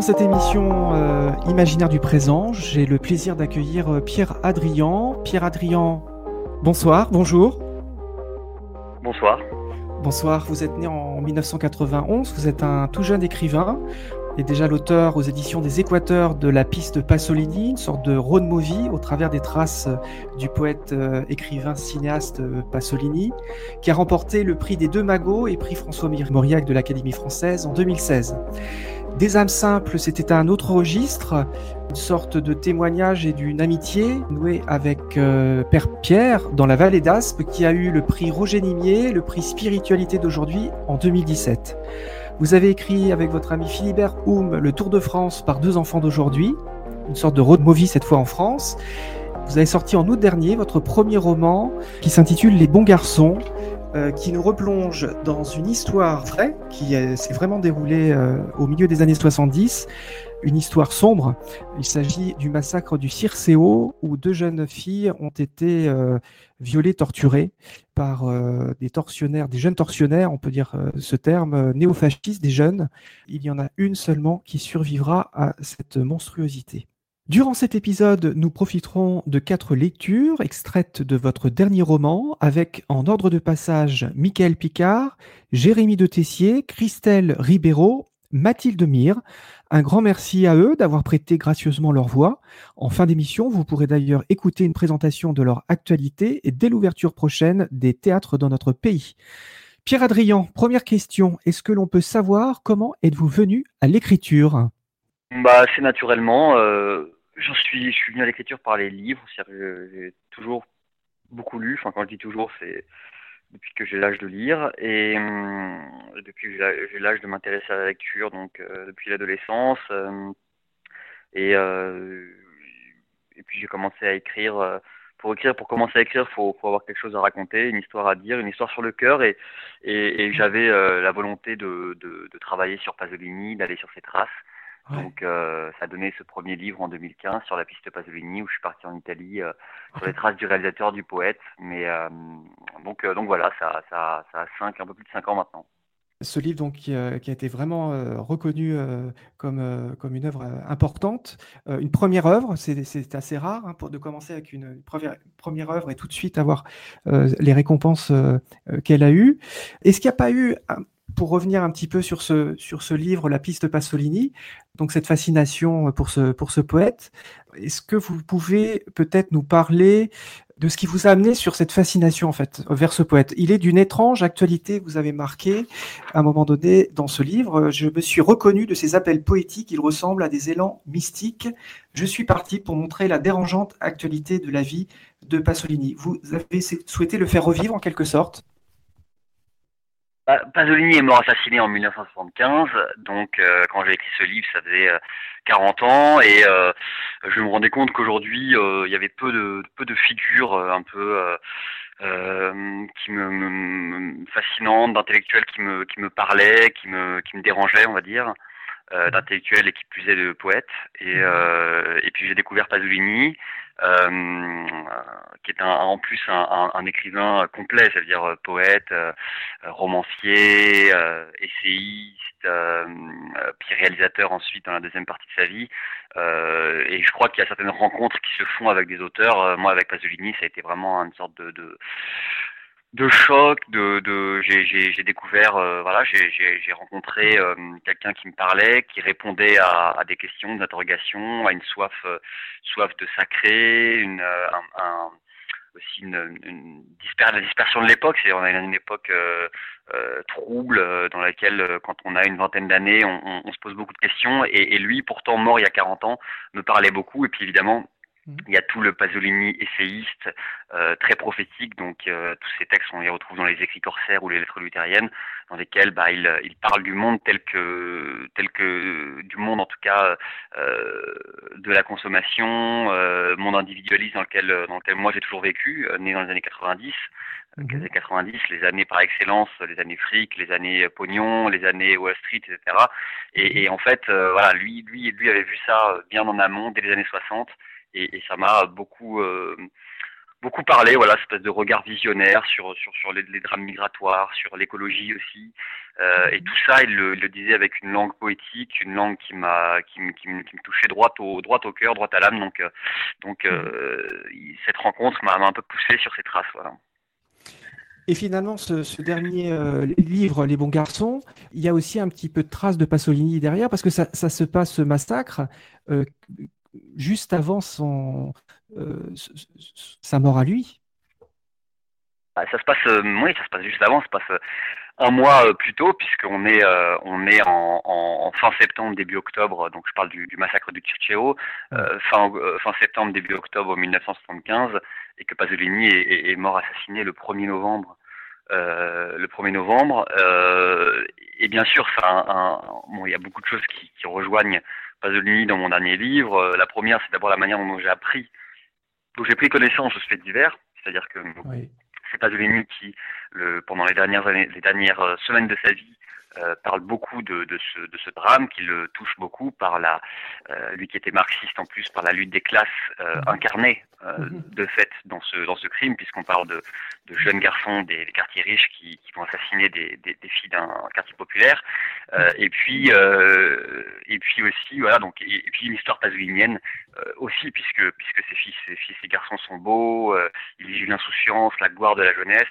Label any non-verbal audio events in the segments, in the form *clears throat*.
Dans cette émission euh, Imaginaire du présent, j'ai le plaisir d'accueillir euh, Pierre Adrian. Pierre Adrian, bonsoir, bonjour. Bonsoir. Bonsoir, vous êtes né en 1991, vous êtes un tout jeune écrivain et déjà l'auteur aux éditions des Équateurs de La piste Pasolini, une sorte de road movie au travers des traces euh, du poète, euh, écrivain, cinéaste Pasolini, qui a remporté le prix des deux magots et prix François Mauriac de l'Académie française en 2016. Des âmes simples, c'était un autre registre, une sorte de témoignage et d'une amitié nouée avec Père Pierre dans la vallée d'Aspe qui a eu le prix Roger Nimier, le prix Spiritualité d'aujourd'hui en 2017. Vous avez écrit avec votre ami Philibert Houm le Tour de France par deux enfants d'aujourd'hui, une sorte de road movie cette fois en France. Vous avez sorti en août dernier votre premier roman qui s'intitule Les bons garçons, euh, qui nous replonge dans une histoire vraie qui s'est vraiment déroulée euh, au milieu des années 70, une histoire sombre. Il s'agit du massacre du Circeo où deux jeunes filles ont été euh, violées, torturées par des tortionnaires, des jeunes tortionnaires, on peut dire ce terme, néofascistes, des jeunes. Il y en a une seulement qui survivra à cette monstruosité. Durant cet épisode, nous profiterons de quatre lectures extraites de votre dernier roman avec en ordre de passage Michael Picard, Jérémy de Tessier, Christelle Ribeiro, Mathilde Mire, un grand merci à eux d'avoir prêté gracieusement leur voix. En fin d'émission, vous pourrez d'ailleurs écouter une présentation de leur actualité et dès l'ouverture prochaine des théâtres dans notre pays. Pierre Adrian, première question. Est-ce que l'on peut savoir comment êtes-vous venu à l'écriture? Bah, c'est naturellement. Euh, je suis, je suis venu à l'écriture par les livres. J'ai toujours beaucoup lu. Enfin, quand je dis toujours, c'est depuis que j'ai l'âge de lire et hum, depuis que j'ai l'âge de m'intéresser à la lecture, donc euh, depuis l'adolescence. Euh, et, euh, et puis j'ai commencé à écrire. pour écrire, pour commencer à écrire, faut, faut avoir quelque chose à raconter, une histoire à dire, une histoire sur le cœur. Et, et, et j'avais la volonté de, de, de, travailler sur Pasolini, d'aller sur ses traces. Donc, euh, ça a donné ce premier livre en 2015 sur la piste Pasolini où je suis parti en Italie euh, sur les traces du réalisateur, du poète. Mais euh, donc, donc voilà, ça, ça, ça a cinq, un peu plus de 5 ans maintenant. Ce livre donc, qui, a été vraiment reconnu comme, comme une œuvre importante, une première œuvre, c'est assez rare hein, pour, de commencer avec une première, première œuvre et tout de suite avoir les récompenses qu'elle a eues. Est-ce qu'il n'y a pas eu pour revenir un petit peu sur ce, sur ce livre, La piste Pasolini, donc cette fascination pour ce, pour ce poète, est-ce que vous pouvez peut-être nous parler de ce qui vous a amené sur cette fascination en fait vers ce poète? Il est d'une étrange actualité, vous avez marqué à un moment donné dans ce livre. Je me suis reconnu de ses appels poétiques, il ressemble à des élans mystiques. Je suis parti pour montrer la dérangeante actualité de la vie de Pasolini. Vous avez souhaité le faire revivre en quelque sorte? Pasolini est mort assassiné en 1975, donc euh, quand j'ai écrit ce livre, ça faisait 40 euh, ans, et euh, je me rendais compte qu'aujourd'hui, il y avait peu de peu de figures un peu qui me, fascinantes, d'intellectuels qui me qui me parlaient, qui me qui me dérangeaient, on va dire, d'intellectuels et qui plus est de poètes. Et et puis j'ai découvert Pasolini. Euh, qui est un, en plus un, un, écrivain complet, c'est-à-dire euh, poète, euh, romancier, essayiste, puis réalisateur ensuite dans la deuxième partie de sa vie. et je crois qu'il y a certaines rencontres qui se font avec des auteurs. moi, avec Pasolini, ça a été vraiment une sorte de, de de choc, de, de j'ai découvert, euh, voilà, j'ai rencontré euh, quelqu'un qui me parlait, qui répondait à, à des questions, des à une soif, euh, soif de sacré, une, un, un, aussi une, une la dispersion de l'époque. C'est on a une, époque trouble dans laquelle, quand on a une vingtaine d'années, on, on, on, se pose beaucoup de questions. Et, et lui, pourtant mort il y a 40 ans, me parlait beaucoup. Et puis évidemment. Il y a tout le Pasolini essayiste, euh, très prophétique, donc euh, tous ces textes, on les retrouve dans les écrits corsaires ou les lettres luthériennes, dans lesquels bah, il, il parle du monde tel que, tel que du monde en tout cas euh, de la consommation, euh, monde individualiste dans lequel, dans lequel moi j'ai toujours vécu, euh, né dans les années 90. Les mhm. années 90, les années par excellence, les années fric, les années pognon, les années Wall Street, etc. Et, et en fait, voilà, lui, lui, lui avait vu ça bien en amont dès les années 60 et, et ça m'a beaucoup euh, beaucoup parlé, voilà, cette espèce de regard visionnaire sur sur sur les, drames migratoires, sur l'écologie aussi, euh, et tout ça, il le, disait avec une langue poétique, une langue qui m'a qui, qui, me touchait droit au droit au cœur, droit à l'âme. Donc euh, donc euh, cette rencontre m'a un peu poussé sur ces traces, voilà. Et finalement, ce, dernier livre, Les bons garçons, il y a aussi un petit peu de traces de Pasolini derrière, parce que ça, ça se passe, ce massacre, juste avant son, euh, sa mort à lui ah, Ça se passe, euh, oui, ça se passe juste avant, ça se passe euh, un mois plus tôt, puisqu'on est, on est en, fin septembre, début octobre, donc je parle du, massacre du Tircheo, fin, fin septembre, début octobre 1975, et que Pasolini est, mort assassiné le 1er novembre. le 1er novembre, et bien sûr, ça, bon, il y a beaucoup de choses qui, qui rejoignent Pasolini dans mon dernier livre. La première, c'est d'abord la manière dont j'ai appris donc j'ai pris connaissance de ce fait divers, c'est-à-dire que c'est Pasolini qui, le, pendant les dernières années, les dernières euh, semaines de sa vie, euh, parle beaucoup de, de, ce, de, ce, drame, qui le touche beaucoup par la, euh, lui qui était marxiste en plus, par la lutte des classes euh, mhm. incarnée euh, mhm. de fait dans ce, dans ce crime, puisqu'on parle de, de, jeunes garçons des, des quartiers riches qui, qui, vont assassiner des, des, des filles d'un quartier populaire, mhm. et puis et puis aussi voilà donc et, puis une histoire pasolinienne aussi puisque puisque ces filles ces filles ces garçons sont beaux, ils vivent l'insouciance, la gloire de la jeunesse.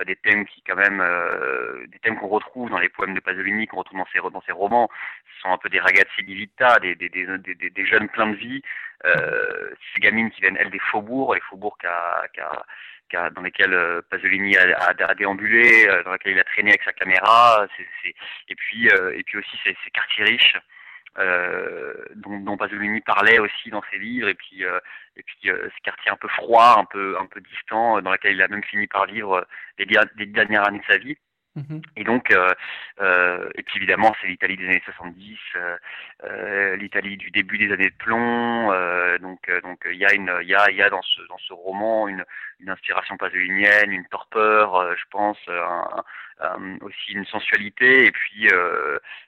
Euh, des thèmes qui quand même euh, des thèmes qu'on retrouve dans les poèmes de Pasolini, qu'on retrouve dans ses dans ses romans, ce sont un peu des ragazzi di vita, des des, des, des, jeunes pleins de vie, euh, ces gamines qui viennent elles des faubourgs, les faubourgs qu'a qu'a dans lesquels euh, Pasolini a, a, a, déambulé, dans lesquels il a traîné avec sa caméra, et puis et puis aussi ces, ces quartiers riches euh, dont, dont, Pasolini parlait aussi dans ses livres, et puis, euh, et puis euh, ce quartier un peu froid, un peu, un peu distant, dans lequel il a même fini par vivre les, les dernières années de sa vie. Mhm. Et donc, euh, euh, et puis évidemment, c'est l'Italie des années 70, euh, l'Italie du début des années de plomb. donc, donc il y a une, il y a, il y a dans ce dans ce roman une, une inspiration pasolinienne, une torpeur, je pense, aussi une sensualité, et puis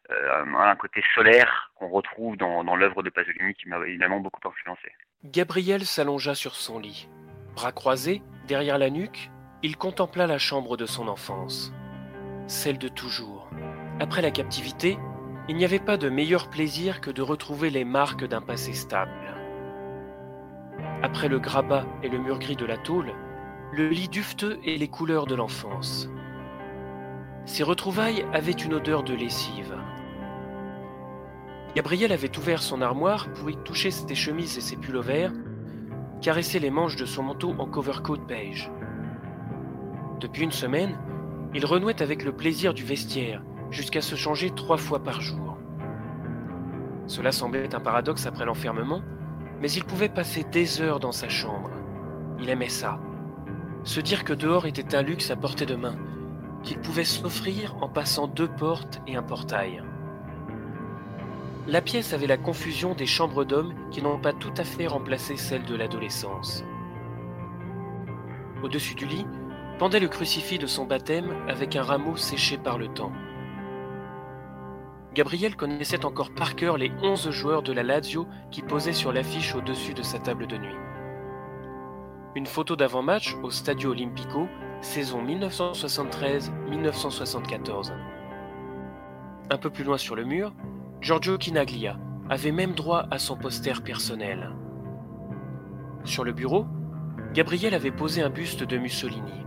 un côté solaire qu'on retrouve dans, dans l'œuvre de Pasolini qui m'a évidemment beaucoup influencé. Gabriel s'allongea sur son lit, bras croisés derrière la nuque. Il contempla la chambre de son enfance celle de toujours. Après la captivité, il n'y avait pas de meilleur plaisir que de retrouver les marques d'un passé stable. Après le grabat et le mur gris de la tôle, le lit dufteux et les couleurs de l'enfance. Ces retrouvailles avaient une odeur de lessive. Gabriel avait ouvert son armoire pour y toucher ses chemises et ses pullovers, caresser les manches de son manteau en covercoat beige. Depuis une semaine, il renouait avec le plaisir du vestiaire, jusqu'à se changer trois fois par jour. Cela semblait un paradoxe après l'enfermement, mais il pouvait passer des heures dans sa chambre. Il aimait ça. Se dire que dehors était un luxe à portée de main, qu'il pouvait s'offrir en passant deux portes et un portail. La pièce avait la confusion des chambres d'hommes qui n'ont pas tout à fait remplacé celle de l'adolescence. Au-dessus du lit, pendait le crucifix de son baptême avec un rameau séché par le temps. Gabriel connaissait encore par cœur les onze joueurs de la Lazio qui posaient sur l'affiche au-dessus de sa table de nuit. Une photo d'avant-match au Stadio Olimpico, saison 1973-1974. Un peu plus loin sur le mur, Giorgio Chinaglia avait même droit à son poster personnel. Sur le bureau, Gabriel avait posé un buste de Mussolini.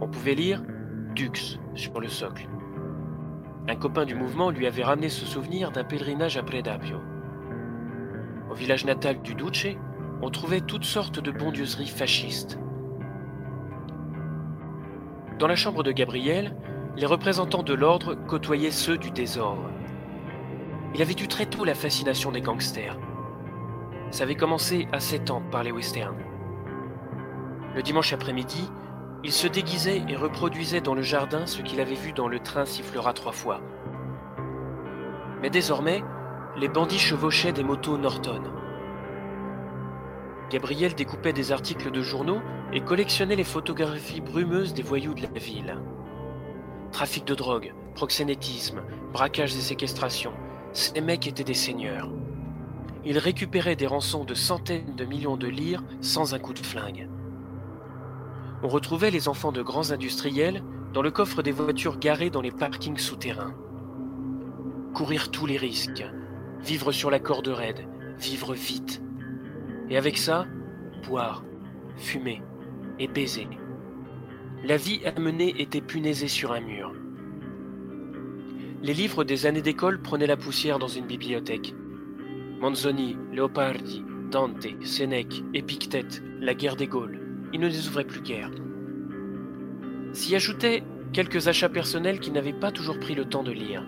On pouvait lire Dux sur le socle. Un copain du mouvement lui avait ramené ce souvenir d'un pèlerinage à Predapio. Au village natal du Duce, on trouvait toutes sortes de bondieuseries fascistes. Dans la chambre de Gabriel, les représentants de l'ordre côtoyaient ceux du désordre. Il avait eu très tôt la fascination des gangsters. Ça avait commencé à 7 ans par les westerns. Le dimanche après-midi, il se déguisait et reproduisait dans le jardin ce qu'il avait vu dans le train sifflera trois fois. Mais désormais, les bandits chevauchaient des motos Norton. Gabriel découpait des articles de journaux et collectionnait les photographies brumeuses des voyous de la ville. Trafic de drogue, proxénétisme, braquages et séquestrations, ces mecs étaient des seigneurs. Ils récupéraient des rançons de centaines de millions de lire sans un coup de flingue. On retrouvait les enfants de grands industriels dans le coffre des voitures garées dans les parkings souterrains. Courir tous les risques, vivre sur la corde raide, vivre vite. Et avec ça, boire, fumer et baiser. La vie à mener était punaisée sur un mur. Les livres des années d'école prenaient la poussière dans une bibliothèque. Manzoni, Leopardi, Dante, Sénèque, Épictète, la guerre des Gaules. Ils ne les ouvraient plus guère. S'y ajoutaient quelques achats personnels qui n'avaient pas toujours pris le temps de lire.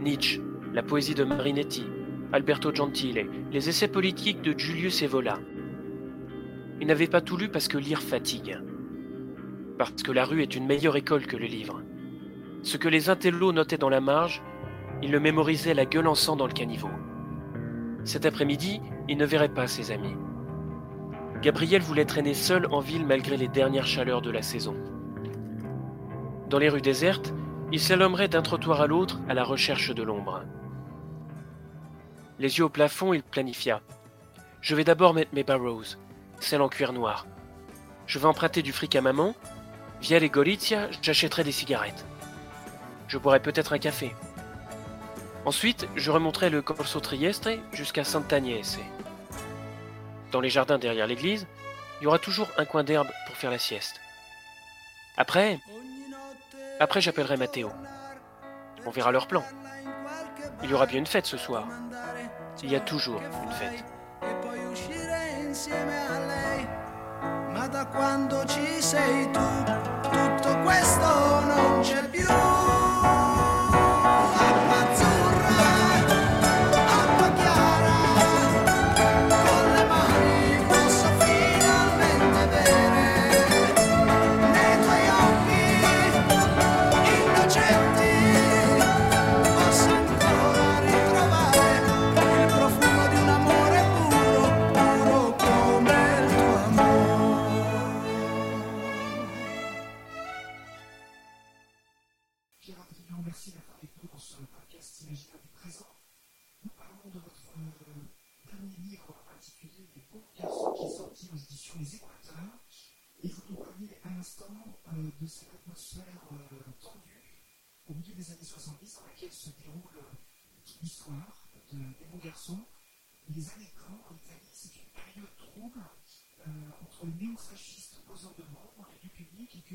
Nietzsche, la poésie de Marinetti, Alberto Gentile, les essais politiques de Julius Evola. Ils n'avaient pas tout lu parce que lire fatigue. Parce que la rue est une meilleure école que le livre. Ce que les intellos notaient dans la marge, ils le mémorisaient la gueule en sang dans le caniveau. Cet après-midi, il ne verrait pas ses amis. Gabriel voulait traîner seul en ville malgré les dernières chaleurs de la saison. Dans les rues désertes, il s'élommerait d'un trottoir à l'autre à la recherche de l'ombre. Les yeux au plafond, il planifia. Je vais d'abord mettre mes barrows, celles en cuir noir. Je vais emprunter du fric à maman. Via les Golitia, j'achèterai des cigarettes. Je boirai peut-être un café. Ensuite, je remonterai le Corso Trieste jusqu'à Sant'Agnese. Dans les jardins derrière l'église, il y aura toujours un coin d'herbe pour faire la sieste. Après, après j'appellerai Matteo. On verra leur plan. Il y aura bien une fête ce soir. Il y a toujours une fête.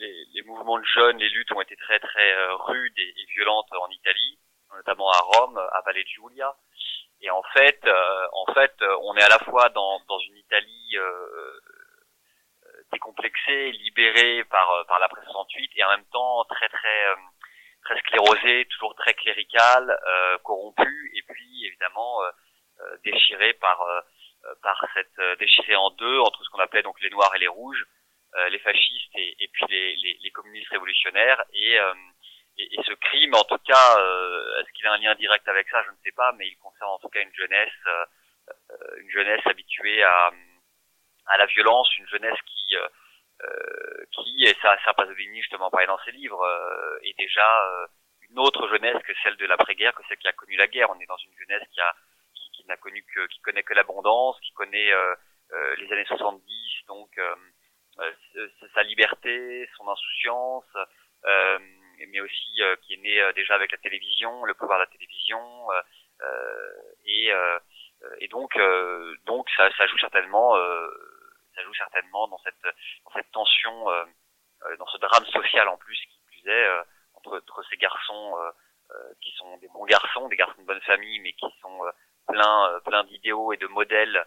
les, les, mouvements de jeunes, les luttes ont été très très euh, rudes et, violentes en Italie, notamment à Rome, à Valle Giulia. Et en fait, en fait, on est à la fois dans, dans une Italie décomplexée, libérée par par l'après 68, et en même temps très très très sclérosé, toujours très clérical, euh, corrompu, et puis évidemment euh, euh, déchiré par par cette déchiré en deux entre ce qu'on appelait donc les noirs et les rouges, les fascistes et, et puis les, les, les, communistes révolutionnaires et, et, et ce crime en tout cas est-ce qu'il a un lien direct avec ça? Je ne sais pas mais il concerne en tout cas une jeunesse une jeunesse habituée à à la violence une jeunesse qui euh, qui, et ça, ça Pasolini justement parlait dans ses livres, euh, est déjà euh, une autre jeunesse que celle de l'après-guerre, que celle qui a connu la guerre. On est dans une jeunesse qui a qui n'a connu que qui connaît que l'abondance, qui connaît les années 70, donc sa liberté, son insouciance, mais aussi qui est né déjà avec la télévision, le pouvoir de la télévision, et, et donc donc ça, ça joue certainement ça joue certainement dans cette dans cette tension, euh, euh, dans ce drame social en plus qui plus est euh, entre, entre ces garçons qui sont des bons garçons, des garçons de bonne famille, mais qui sont pleins plein d'idéaux et de modèles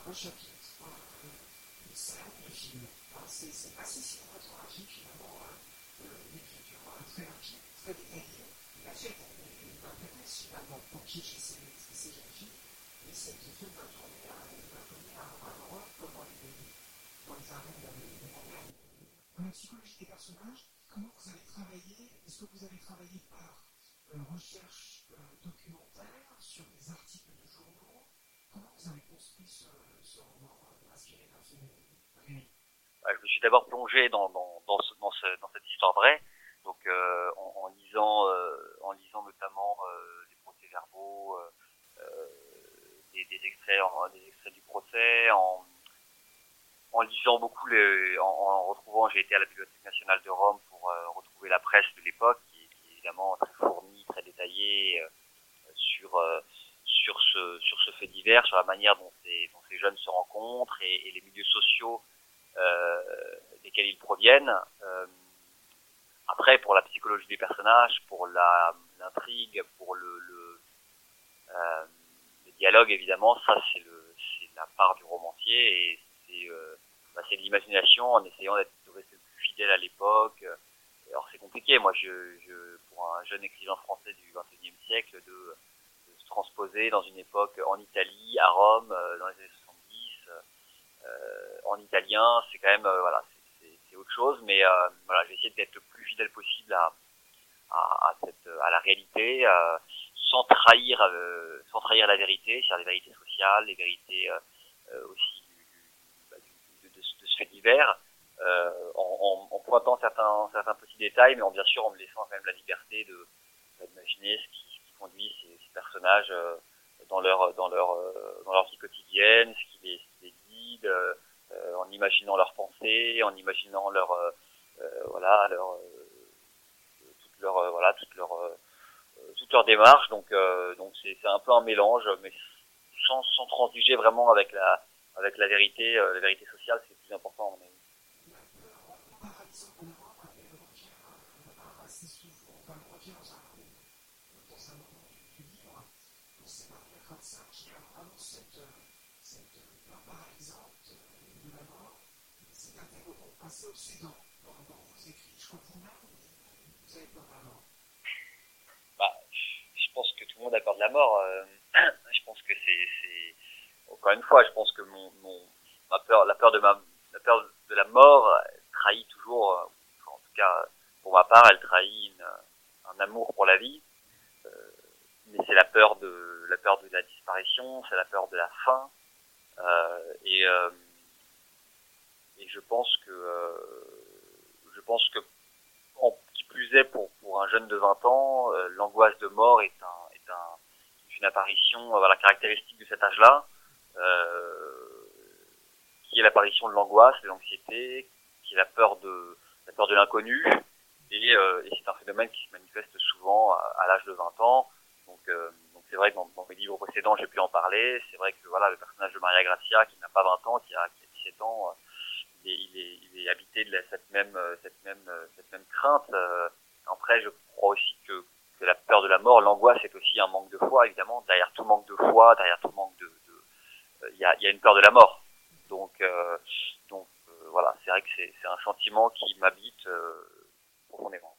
Il y a un chapitre, une scène de film. C'est assez cinématographique finalement, l'écriture très rapide, très détaillée. La fait une intéresse finalement pour qui j'essaie ces jeunes filles. Et cette film va tourner à un endroit comme dans les, dans les arènes dans la psychologie des personnages, comment vous avez travaillé Est-ce que vous avez travaillé par euh, recherche euh, documentaire sur des articles de journaux Comment vous avez construit ce, ce roman euh, inspiré d'un film réel Je me suis d'abord plongé dans, dans, dans, ce, dans, ce, dans, cette histoire vraie, donc euh, en, lisant, euh, en lisant notamment euh, des procès-verbaux, des, extraits, du procès, en lisant beaucoup, en, retrouvant, j'ai été à la Bibliothèque nationale de Rome pour retrouver la presse de l'époque, qui, est évidemment très fournie, très détaillée sur ce fait divers, sur la manière dont ces, jeunes se rencontrent et, les milieux sociaux desquels ils proviennent. après, pour la psychologie des personnages, pour l'intrigue, pour le, le, le dialogue, évidemment, ça c'est la part du romancier et c'est euh, bah, de l'imagination en essayant d'être de rester le plus fidèle à l'époque. Alors c'est compliqué, moi je, je, pour un jeune écrivain français du XXIe siècle de, de, se transposer dans une époque en Italie, à Rome, euh, dans les années 70, euh, en italien, c'est quand même euh, voilà, c'est autre chose, mais euh, voilà, j'ai essayé d'être le plus fidèle possible à, à, la réalité, euh, sans trahir, euh, sans trahir la vérité, c'est-à-dire les vérités sociales, les vérités euh, aussi divers, euh, en, en, en, pointant certains, certains petits détails, mais en bien sûr en me laissant quand même la liberté de d'imaginer ce qui, ce conduit ces, personnages euh, dans leur dans leur euh, dans leur vie quotidienne, ce ce qui les euh, en imaginant leurs pensées, en imaginant leur voilà leur toute leur voilà toute leur toute leur démarche. Donc donc c'est un peu un mélange, mais sans sans transiger vraiment avec la avec la vérité, euh, la vérité sociale, c'est plus important à mon avis. Bah, je pense que tout le monde a peur de la mort. Euh, *clears throat* je pense que c'est encore une fois, je pense que mon, ma peur, la peur de ma, la peur de la mort trahit toujours, en tout cas pour ma part, elle trahit un amour pour la vie. Euh, mais c'est la peur de la peur de la disparition, c'est la peur de la fin. Euh, et et je pense que euh, je pense que en, qui plus est pour pour un jeune de 20 ans, euh, l'angoisse de mort est un est un une apparition voilà caractéristique de cet âge-là euh, qui est l'apparition de l'angoisse, de l'anxiété, qui est la peur de la peur de l'inconnu, et, euh, c'est un phénomène qui se manifeste souvent à, l'âge de 20 ans. Donc, euh, c'est vrai que dans, mes livres précédents, j'ai pu en parler. C'est vrai que voilà, le personnage de Maria Gracia, qui n'a pas 20 ans, qui a, qui a 17 ans, euh, il est, il est, il est habité de la, cette même, euh, cette même, euh, cette même crainte. après, je crois aussi que, que la peur de la mort, l'angoisse, est aussi un manque de foi, évidemment. Derrière tout manque de foi, derrière tout manque de, il y a, y a, une peur de la mort. Donc, euh, donc euh, voilà, c'est vrai que c'est un sentiment qui m'habite euh, profondément.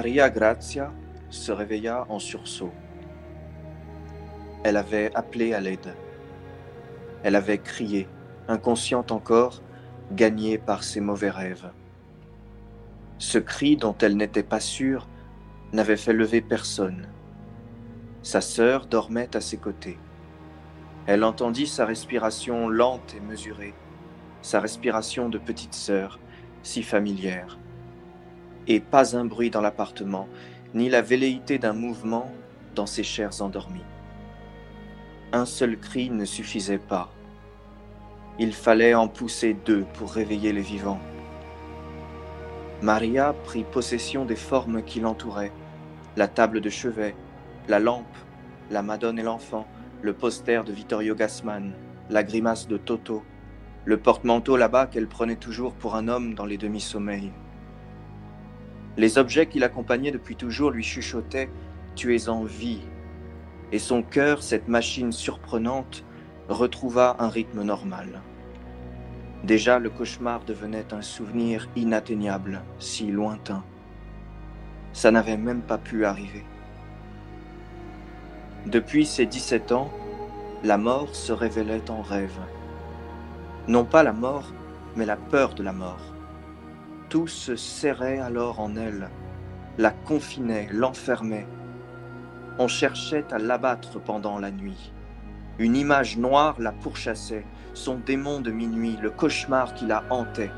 Maria Grazia se réveilla en sursaut. Elle avait appelé à l'aide. Elle avait crié, inconsciente encore, gagnée par ses mauvais rêves. Ce cri dont elle n'était pas sûre n'avait fait lever personne. Sa sœur dormait à ses côtés. Elle entendit sa respiration lente et mesurée, sa respiration de petite sœur, si familière et pas un bruit dans l'appartement, ni la velléité d'un mouvement dans ses chairs endormies. Un seul cri ne suffisait pas. Il fallait en pousser deux pour réveiller les vivants. Maria prit possession des formes qui l'entouraient, la table de chevet, la lampe, la Madone et l'enfant, le poster de Vittorio Gassman, la grimace de Toto, le porte-manteau là-bas qu'elle prenait toujours pour un homme dans les demi-sommeils. Les objets qui l'accompagnaient depuis toujours lui chuchotaient Tu es en vie. Et son cœur, cette machine surprenante, retrouva un rythme normal. Déjà le cauchemar devenait un souvenir inatteignable, si lointain. Ça n'avait même pas pu arriver. Depuis ses 17 ans, la mort se révélait en rêve. Non pas la mort, mais la peur de la mort. Tout se serrait alors en elle, la confinait, l'enfermait. On cherchait à l'abattre pendant la nuit. Une image noire la pourchassait, son démon de minuit, le cauchemar qui la hantait.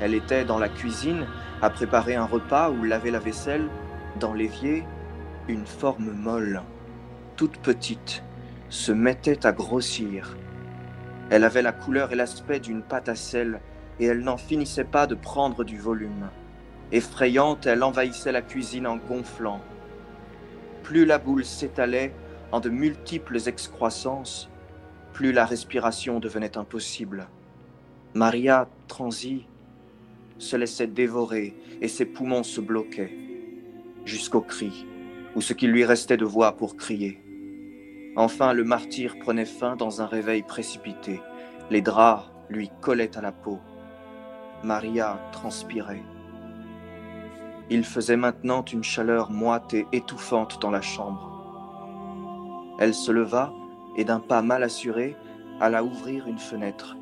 Elle était dans la cuisine à préparer un repas ou laver la vaisselle, dans l'évier, une forme molle, toute petite, se mettait à grossir. Elle avait la couleur et l'aspect d'une pâte à sel, et elle n'en finissait pas de prendre du volume. Effrayante, elle envahissait la cuisine en gonflant. Plus la boule s'étalait en de multiples excroissances, plus la respiration devenait impossible. Maria transit, se laissait dévorer et ses poumons se bloquaient, jusqu'au cri, ou ce qu'il lui restait de voix pour crier. Enfin, le martyr prenait fin dans un réveil précipité. Les draps lui collaient à la peau. Maria transpirait. Il faisait maintenant une chaleur moite et étouffante dans la chambre. Elle se leva et d'un pas mal assuré alla ouvrir une fenêtre.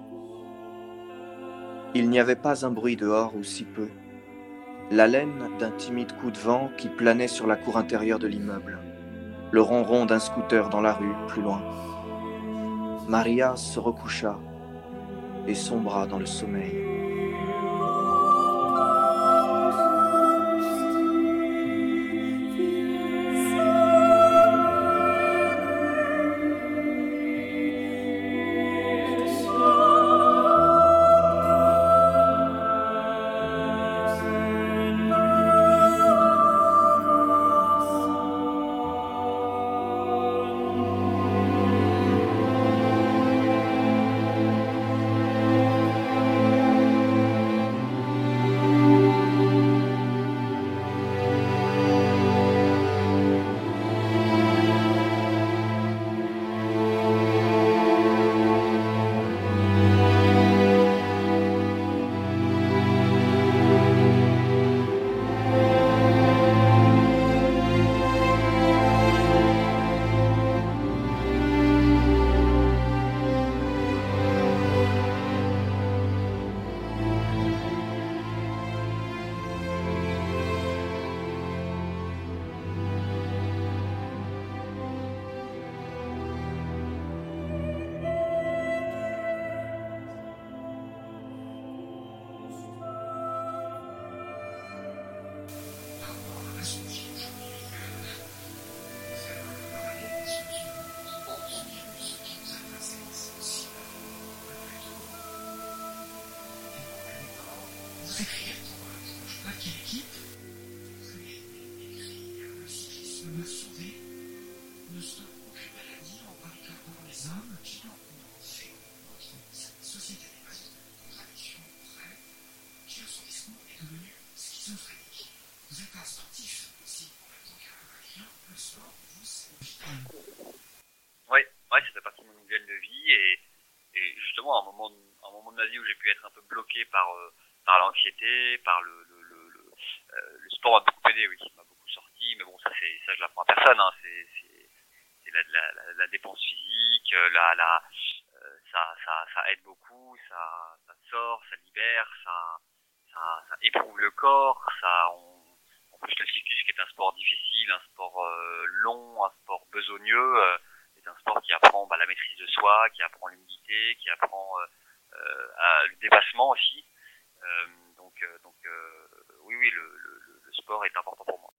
Il n'y avait pas un bruit dehors ou si peu. L'haleine d'un timide coup de vent qui planait sur la cour intérieure de l'immeuble. Le ronron d'un scooter dans la rue, plus loin. Maria se recoucha et sombra dans le sommeil. Par, euh, par l'anxiété, par le, le, le, le, euh, sport m'a beaucoup aidé, oui, m'a beaucoup sorti, mais bon, ça, c'est, ça je l'apprends à personne, hein, c'est, la, la, la, dépense physique, euh, la, la, ça, ça, ça aide beaucoup, ça, ça sort, ça libère, ça, ça, éprouve le corps, ça, on, en plus le cyclisme qui est un sport difficile, un sport long, un sport besogneux, c'est un sport qui apprend bah, la maîtrise de soi, qui apprend l'humilité, qui apprend euh, le dépassement aussi. Euh, donc, euh, oui, oui, le, le, sport est important pour moi.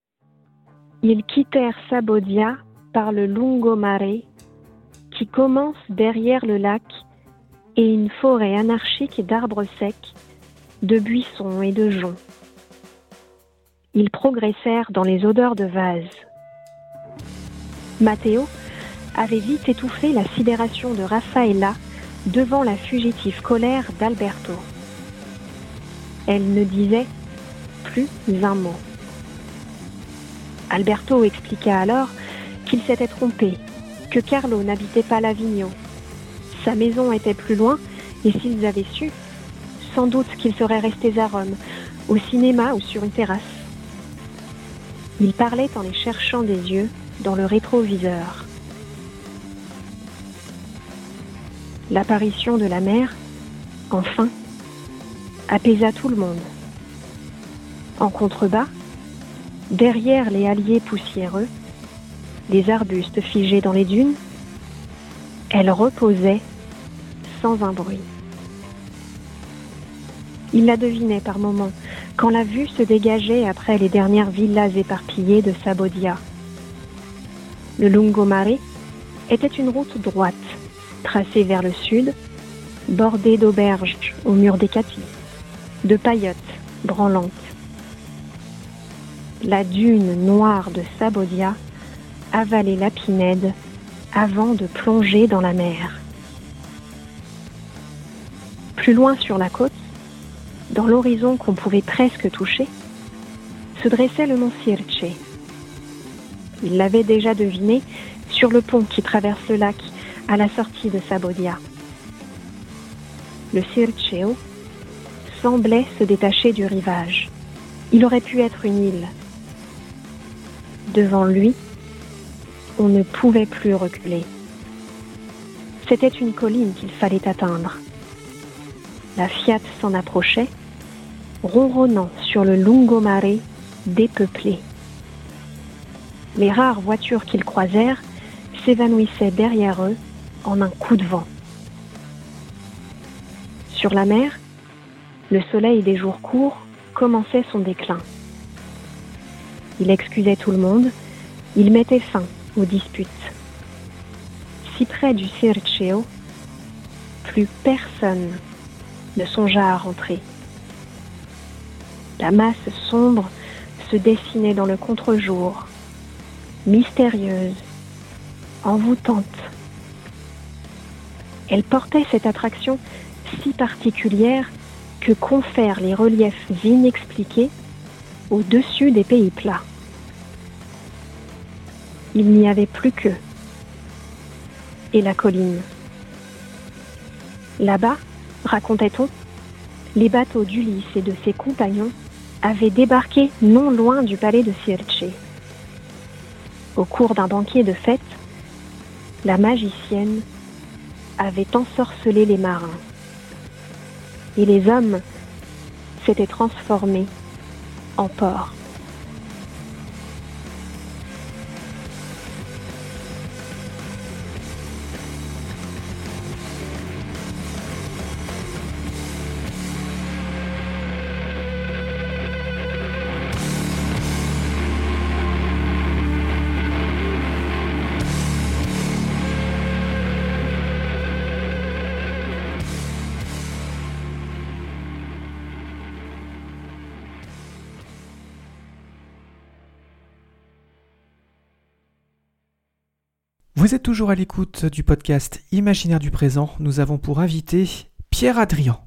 Ils quittèrent Sabodia par le Lungomare qui commence derrière le lac et une forêt anarchique d'arbres secs, de buissons et de joncs. Ils progressèrent dans les odeurs de vase. Matteo avait vite étouffé la sidération de Raffaella devant la fugitive colère d'Alberto. Elle ne disait plus un mot. Alberto expliqua alors qu'il s'était trompé, que Carlo n'habitait pas l'Avignon. Sa maison était plus loin, et s'ils avaient su, sans doute qu'ils seraient restés à Rome, au cinéma ou sur une terrasse. Il parlait en les cherchant des yeux dans le rétroviseur. L'apparition de la mer, enfin, apaisa tout le monde. En contrebas, derrière les halliers poussiéreux, les arbustes figés dans les dunes, elle reposait sans un bruit. Il la devinait par moments, quand la vue se dégageait après les dernières villas éparpillées de Sabodia. Le Lungomare était une route droite, tracée vers le sud, bordée d'auberges au mur d'écatis, de paillotes branlantes. La dune noire de Sabodia avalait la pinède avant de plonger dans la mer. Plus loin sur la côte, dans l'horizon qu'on pouvait presque toucher, se dressait le mont Sirce. Il l'avait déjà deviné sur le pont qui traverse le lac à la sortie de Sabodia. Le Circeo semblait se détacher du rivage. Il aurait pu être une île. Devant lui, on ne pouvait plus reculer. C'était une colline qu'il fallait atteindre. La Fiat s'en approchait, ronronnant sur le Lungomare dépeuplé. Les rares voitures qu'ils croisèrent s'évanouissaient derrière eux en un coup de vent. Sur la mer, le soleil des jours courts commençait son déclin. Il excusait tout le monde, il mettait fin aux disputes. Si près du Circeo, plus personne ne songea à rentrer. La masse sombre se dessinait dans le contre-jour, mystérieuse, envoûtante. Elle portait cette attraction si particulière que confèrent les reliefs inexpliqués au-dessus des pays plats il n'y avait plus qu'eux et la colline. Là-bas, racontait-on, les bateaux d'Ulysse et de ses compagnons avaient débarqué non loin du palais de Circe. Au cours d'un banquier de fête, la magicienne avait ensorcelé les marins. Et les hommes s'étaient transformés en porcs. Vous êtes toujours à l'écoute du podcast Imaginaire du présent. Nous avons pour invité Pierre Adrian.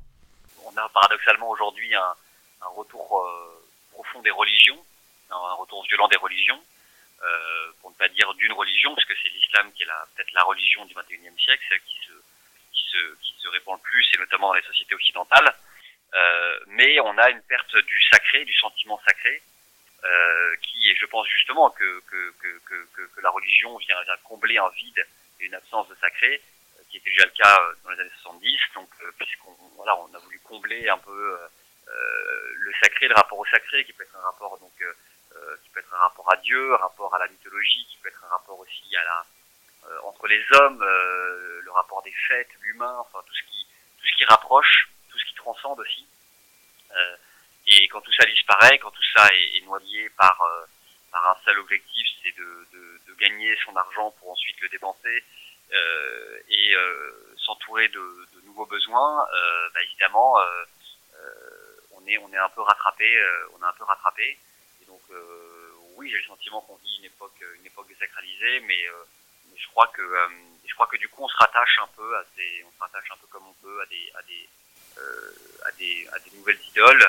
On a paradoxalement aujourd'hui un, retour euh, profond des religions, un retour violent des religions, euh, pour ne pas dire d'une religion, puisque c'est l'islam qui est peut-être la religion du 21e siècle, celle qui se, répand le plus, et notamment dans les sociétés occidentales. Euh, mais on a une perte du sacré, du sentiment sacré, euh, qui est, je pense justement que, que, que, que, la religion vient, combler un vide et une absence de sacré, euh, qui était déjà le cas euh, dans les années 70. Donc, puisqu'on voilà, on a voulu combler un peu le sacré, le rapport au sacré, qui peut être un rapport donc qui peut être un rapport à Dieu, un rapport à la mythologie, qui peut être un rapport aussi à la entre les hommes, le rapport des fêtes, l'humain, enfin tout ce qui tout ce qui rapproche, tout ce qui transcende aussi. Euh, et quand tout ça disparaît, quand tout ça est, est noyé par, euh, par un seul objectif, c'est de, de, de, gagner son argent pour ensuite le dépenser, et s'entourer de, de, nouveaux besoins, bah, évidemment, on est on est un peu rattrapé, on est un peu rattrapé. Et donc oui, j'ai le sentiment qu'on vit une époque une époque désacralisée, mais, mais je crois que je crois que du coup on se rattache un peu à ces, on se rattache un peu comme on peut à des à des à des, à des nouvelles idoles.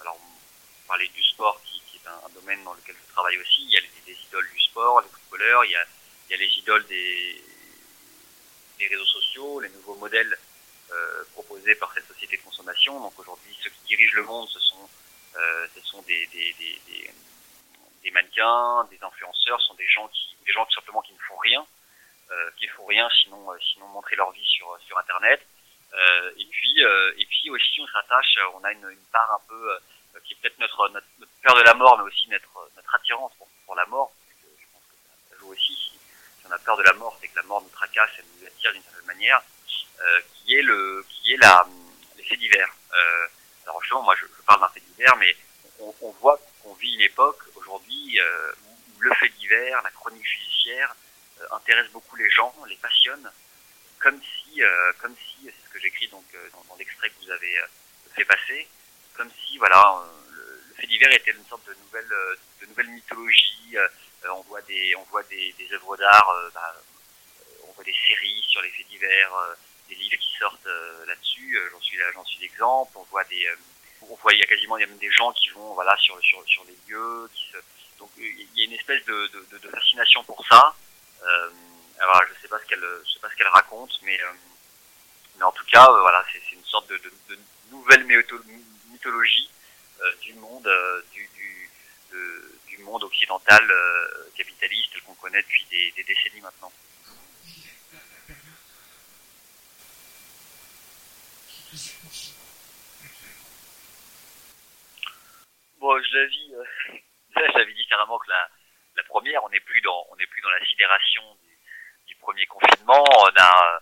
alors on parlait du sport qui, qui est un, un, domaine dans lequel je travaille aussi. Il y a les, les idoles du sport, les footballeurs, il y a, il y a les idoles des, des réseaux sociaux, les nouveaux modèles euh, proposés par cette société de consommation. Donc aujourd'hui, ceux qui dirigent le monde, ce sont, euh, ce sont des, des, des, des, des mannequins, des influenceurs, ce sont des gens qui, des gens tout simplement qui ne font rien, euh, qui ne font rien sinon, euh, sinon montrer leur vie sur, sur Internet. Euh, et puis, euh, et puis aussi, on s'attache, on a une, une part un peu euh, qui est peut-être notre, notre, peur de la mort, mais aussi notre, notre attirance pour, pour la mort. Parce que je pense que ça joue aussi. Si, on a peur de la mort, c'est que la mort nous tracasse, elle nous attire d'une certaine manière, euh, qui est le, qui est la, les faits divers. Euh, alors justement, moi, je, je parle d'un fait divers, mais on, on voit qu'on vit une époque aujourd'hui euh, où le fait divers, la chronique judiciaire, euh, intéresse beaucoup les gens, les passionne, comme si, euh, comme si, c'est ce que j'écris donc euh, dans, l'extrait que vous avez euh, fait passer, comme si voilà le, fait divers était une sorte de nouvelle, de nouvelle mythologie. on voit des, on voit des, œuvres d'art, bah, on voit des séries sur les faits divers, des livres qui sortent là-dessus. j'en suis j'en suis l'exemple. On voit des, on voit il y a quasiment il y a même des gens qui vont voilà sur sur sur les lieux, donc il y a une espèce de, fascination pour ça. Alors je sais sais pas ce qu'elle raconte, mais euh, en tout cas euh, voilà, c'est, une sorte de, nouvelle mythologie euh, du monde, du, du, de, du monde occidental capitaliste qu'on connaît depuis des, décennies maintenant. Bon, je la vis, *laughs* différemment que la, première. On n'est plus dans, la sidération premier confinement. On a, euh,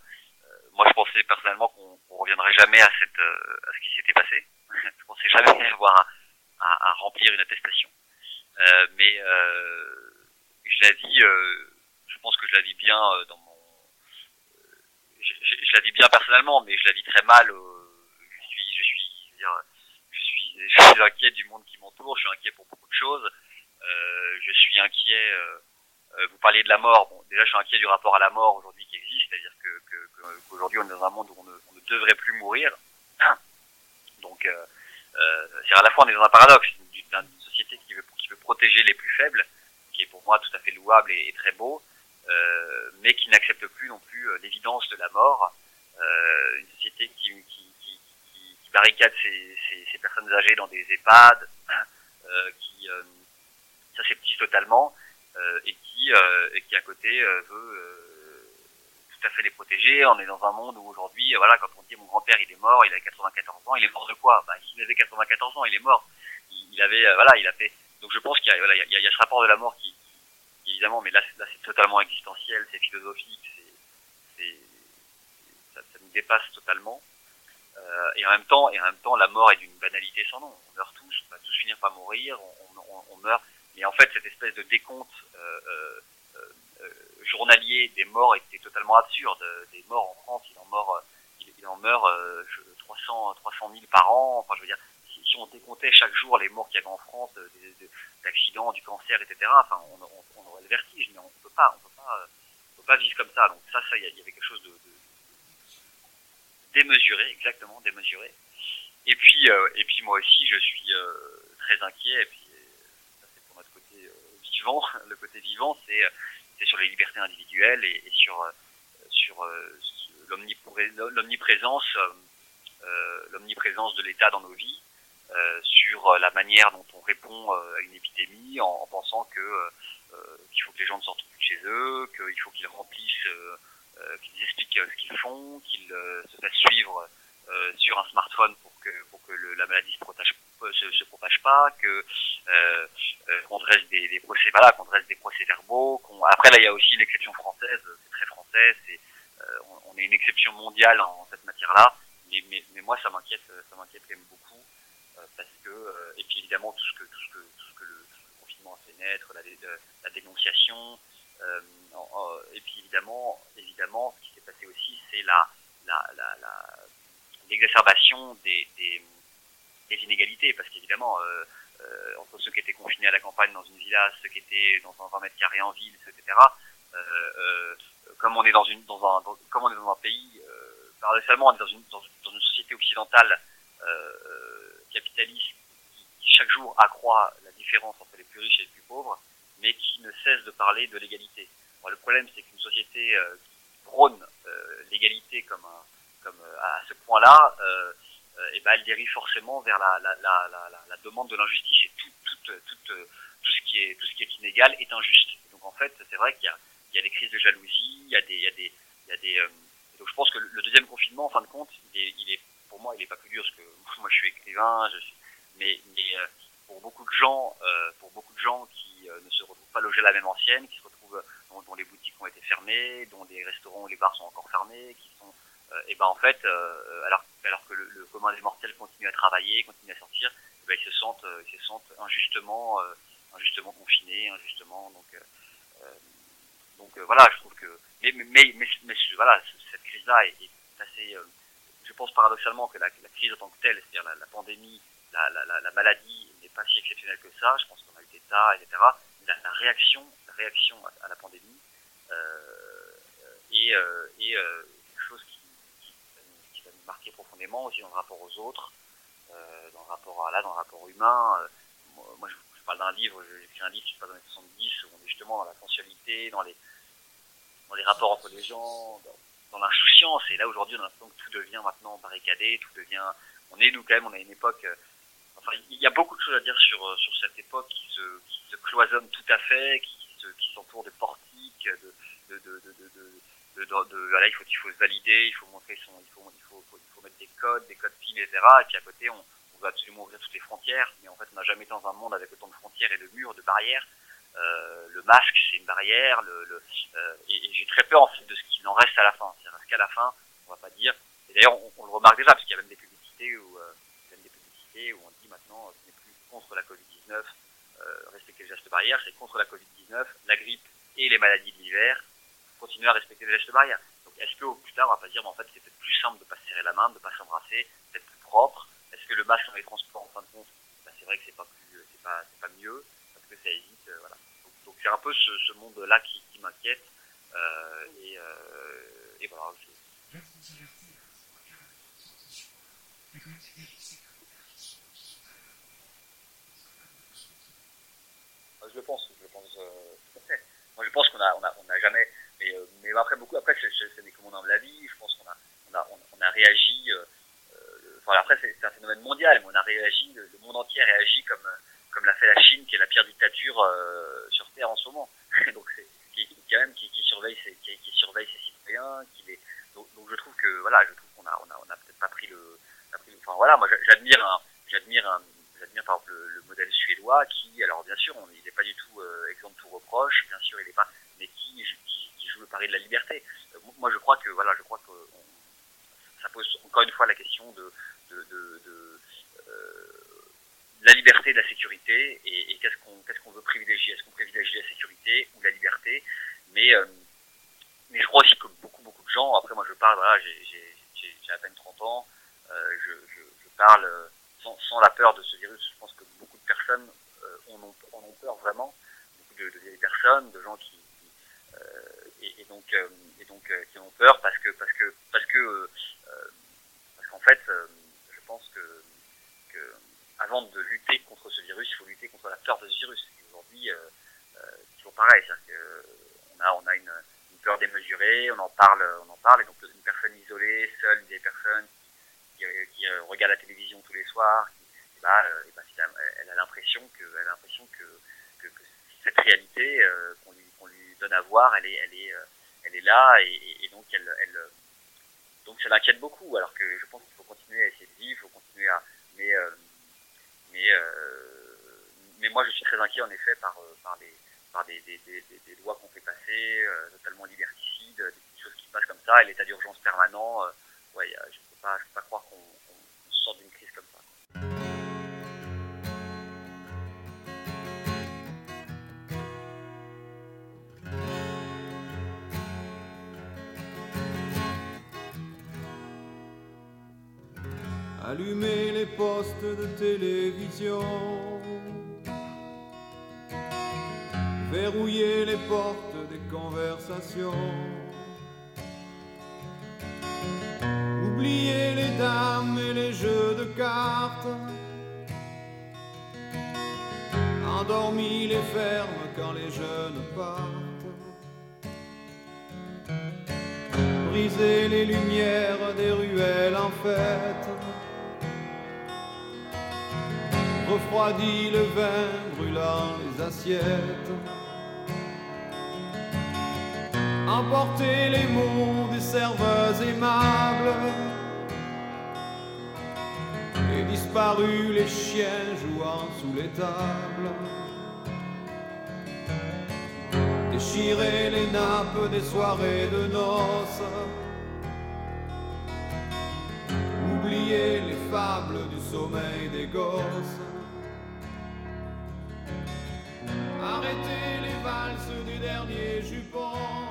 moi, je pensais personnellement qu'on ne reviendrait jamais à cette, euh, à ce qui s'était passé. *laughs* je pensais jamais avoir à, à, remplir une attestation. Euh, mais euh, je la vis, euh, je pense que je la vis bien dans mon, je, je, je, la vis bien personnellement, mais je la vis très mal. je suis, je suis, je dire, je suis, je suis inquiet du monde qui m'entoure. Je suis inquiet pour beaucoup de choses. Euh, je suis inquiet. Euh, vous parliez de la mort. Bon, déjà, je suis inquiet du rapport à la mort aujourd'hui qui existe, c'est-à-dire que, qu'aujourd'hui, on est dans un monde où on ne, on ne devrait plus mourir. *coughs* Donc, euh, c'est à la fois on est dans un paradoxe d'une, société qui veut, qui veut protéger les plus faibles, qui est pour moi tout à fait louable et, très beau, euh, mais qui n'accepte plus non plus euh, l'évidence de la mort. Euh, une société qui, qui, qui, qui barricade ces, ces, personnes âgées dans des EHPAD, *coughs* qui s'aseptise totalement et qui, et qui à côté veut tout à fait les protéger. On est dans un monde où aujourd'hui, voilà, quand on dit mon grand-père il est mort, il a 94 ans, il est mort de quoi? Bah, s'il avait 94 ans, il est mort. Il, avait, voilà, il a fait. Donc je pense qu'il y a, voilà, il y y a ce rapport de la mort qui, qui évidemment, mais là, là c'est totalement existentiel, c'est philosophique, c'est, ça, ça nous dépasse totalement. Euh, et en même temps, et en même temps, la mort est d'une banalité sans nom. On meurt tous, on va tous finir par mourir, on meurt. Mais en fait, cette espèce de décompte euh, euh, euh journalier des morts était totalement absurde. Des morts en France, il en meurt, il, il en meurt 300, 300 000 par an. Enfin, je veux dire, si, on décomptait chaque jour les morts qu'il y avait en France, d'accidents, du cancer, etc. Enfin, on, aurait le vertige, mais on peut pas, on peut pas, pas vivre comme ça. Donc ça, ça, il y, avait quelque chose de, démesuré, exactement démesuré. Et puis, et puis moi aussi, je suis très inquiet ça c'est pour notre côté euh, Le côté vivant, c'est c'est sur les libertés individuelles et, sur sur l'omniprésence l'omniprésence de l'État dans nos vies, sur la manière dont on répond à une épidémie en, en pensant que qu'il faut que les gens ne sortent plus de chez eux, qu'il faut qu'ils remplissent euh, qu'ils expliquent ce qu'ils font, qu'ils euh, se fassent suivre euh, sur un smartphone pour que la maladie se, protège, se, se propage pas, que qu'on dresse des, des procès voilà, qu'on dresse des procès verbaux. Qu'on... Après là il y a aussi l'exception française, c'est très français, c'est on, on, est une exception mondiale en, en cette matière-là. Mais, mais, mais, moi ça m'inquiète ça m'inquiète quand même beaucoup parce que et puis évidemment tout ce que tout ce que tout ce que le, tout le confinement a fait naître, la, la dénonciation, et puis évidemment, évidemment, ce qui s'est passé aussi, c'est la, la, la, la l'exacerbation des, des, des, inégalités, parce qu'évidemment, euh, euh, entre ceux qui étaient confinés à la campagne dans une villa, ceux qui étaient dans un 20 mètres carrés en ville, etc. Euh, euh, comme on est dans une, dans un, dans, comme on un pays, euh, paradoxalement, on est dans une, dans, une société occidentale capitaliste qui chaque jour accroît la différence entre les plus riches et les plus pauvres, mais qui ne cesse de parler de l'égalité. Le problème, c'est qu'une société qui prône l'égalité comme, un, comme à ce point-là, euh, et ben elle dérive forcément vers la, la, la, la, demande de l'injustice et tout, tout, tout, tout, ce qui est tout ce qui est inégal est injuste. donc en fait, c'est vrai qu'il y a, il y a des crises de jalousie, il y a des, il y a des, il y a des. Euh, donc je pense que le deuxième confinement, en fin de compte, il est, pour moi, il est pas plus dur parce que *laughs* moi je suis écrivain, mais, mais euh, pour beaucoup de gens, euh, pour beaucoup de gens qui euh, ne se retrouvent pas logés à la même ancienne, qui se retrouvent dont, les boutiques ont été fermées, dont les restaurants ou les bars sont encore fermés, qui sont euh, et ben en fait, euh, alors, alors que le, le, commun des mortels continue à travailler, continue à sortir, eh ben ils se sentent, euh, ils se sentent injustement, injustement confinés, injustement. Donc, donc voilà, je trouve que, mais mais mais, mais, voilà, cette crise-là est, est, assez, je pense paradoxalement que la, la, crise en tant que telle, c'est-à-dire la, la, pandémie, la, la, la maladie n'est pas si exceptionnelle que ça. Je pense qu'on a eu des tas, etc. Mais la, réaction, la réaction à, à la pandémie euh, et, euh, et euh, marqué profondément aussi dans le rapport aux autres, euh, dans le rapport à là, dans le rapport humain. Euh, moi, je, parle d'un livre, j'ai écrit un livre qui se passe dans les 70 où on est justement dans la sensualité, dans les dans les rapports entre les gens, dans, dans l'insouciance. Et là aujourd'hui, on a l'impression que tout devient maintenant barricadé, tout devient. On est nous quand même, on a une époque. Euh, enfin, il y a beaucoup de choses à dire sur sur cette époque qui se qui se cloisonne tout à fait, qui se s'entoure de portiques, de de de de, de, de il faut, il faut se valider, il faut montrer son, il faut, il faut, faut mettre des codes, des codes PIN, etc. Et puis à côté, on, on veut absolument ouvrir toutes les frontières, mais en fait, on n'a jamais été dans un monde avec autant de frontières et de murs, de barrières. Euh, le masque, c'est une barrière, le, euh, et, j'ai très peur de ce qu'il en reste à la fin. C'est-à-dire qu'à la fin, on va pas dire. Et d'ailleurs, on, le remarque déjà parce qu'il y a même des publicités où, euh, même des publicités où on dit maintenant, ce n'est plus contre la Covid-19, euh, respecter les gestes barrières, c'est contre la Covid-19, la grippe et les maladies de l'hiver continuer à respecter les gestes barrières. Donc est-ce que au plus tard on va pas dire, mais en fait c'est peut-être plus simple de pas se serrer la main, de pas s'embrasser, d'être plus propre? Est-ce que le masque dans les transports en fin de compte, bah, c'est vrai que c'est pas plus, c'est pas, c'est pas mieux parce que ça évite, euh, voilà. Donc, c'est un peu ce, monde-là qui, qui m'inquiète euh, et, euh, et voilà. Je... Je le pense, je le pense euh. Moi, je pense qu'on a, on a, on a jamais, mais, euh, mais après beaucoup, après c'est des commandants de la vie. Je pense qu'on a, on a, on, on a réagi. Euh, euh, enfin après c'est un phénomène mondial, mais on a réagi. Le, le, monde entier réagi comme comme l'a fait la Chine, qui est la pire dictature euh, sur terre en ce moment. *laughs* donc c'est qui, quand même qui, qui surveille ses, qui, qui, surveille ses citoyens. Qui les, donc, donc je trouve que voilà, je trouve qu'on a on a on a peut-être pas pris le, pas pris le, enfin voilà, moi j'admire j'admire j'admire par exemple le, le, modèle suédois qui, alors bien sûr, il n'est pas du tout euh, exempt de tout reproche, bien sûr, il n'est pas, pari de la liberté. Euh, moi, je crois que voilà, je crois que on, ça pose encore une fois la question de, euh, la liberté, de la sécurité, et, qu'est-ce qu'on veut privilégier? Est-ce qu'on privilégie la sécurité ou la liberté? Mais euh, mais je crois aussi que beaucoup beaucoup de gens, après moi je parle, j'ai à peine 30 ans, euh, je, je, je parle sans, sans, la peur de ce virus. Je pense que beaucoup de personnes euh, en, ont, en, ont, peur vraiment, beaucoup de, de vieilles personnes, de gens qui, qui euh, et, et, donc euh, et donc euh, qui ont peur parce que parce que parce que euh, parce qu'en fait, je pense que, que avant de lutter contre ce virus, il faut lutter contre la peur de ce virus. Aujourd'hui, c'est toujours pareil, c'est-à-dire que on a on a une, une peur démesurée, on en parle, on en parle, et donc une personne isolée, seule, des personnes qui, qui euh, regarde la télévision tous les soirs, qui, et bah, euh, et bah, elle a l'impression que, elle a l'impression que, que, que, cette réalité euh, qu'on lui, qu'on lui donne à voir, elle est, elle est, elle est là, et, et donc elle, elle, donc ça l'inquiète beaucoup. Alors que je pense qu'il faut continuer à essayer de vivre, il faut continuer à, mais, mais, mais moi je suis très inquiet en effet par, par des, par des, des, des, des lois qu'on fait passer, euh, totalement liberticides, des choses qui passent comme ça, et l'état d'urgence permanent. Euh, ouais, quand les jeunes partent. briser les lumières des ruelles en fête. Refroidit le vin brûlant les assiettes. Emporter les mots des serveuses aimables. Et disparu les chiens jouant sous les tables. Déchirer les nappes des soirées de noces, oublier les fables du sommeil des gosses, arrêter les valses du dernier jupon.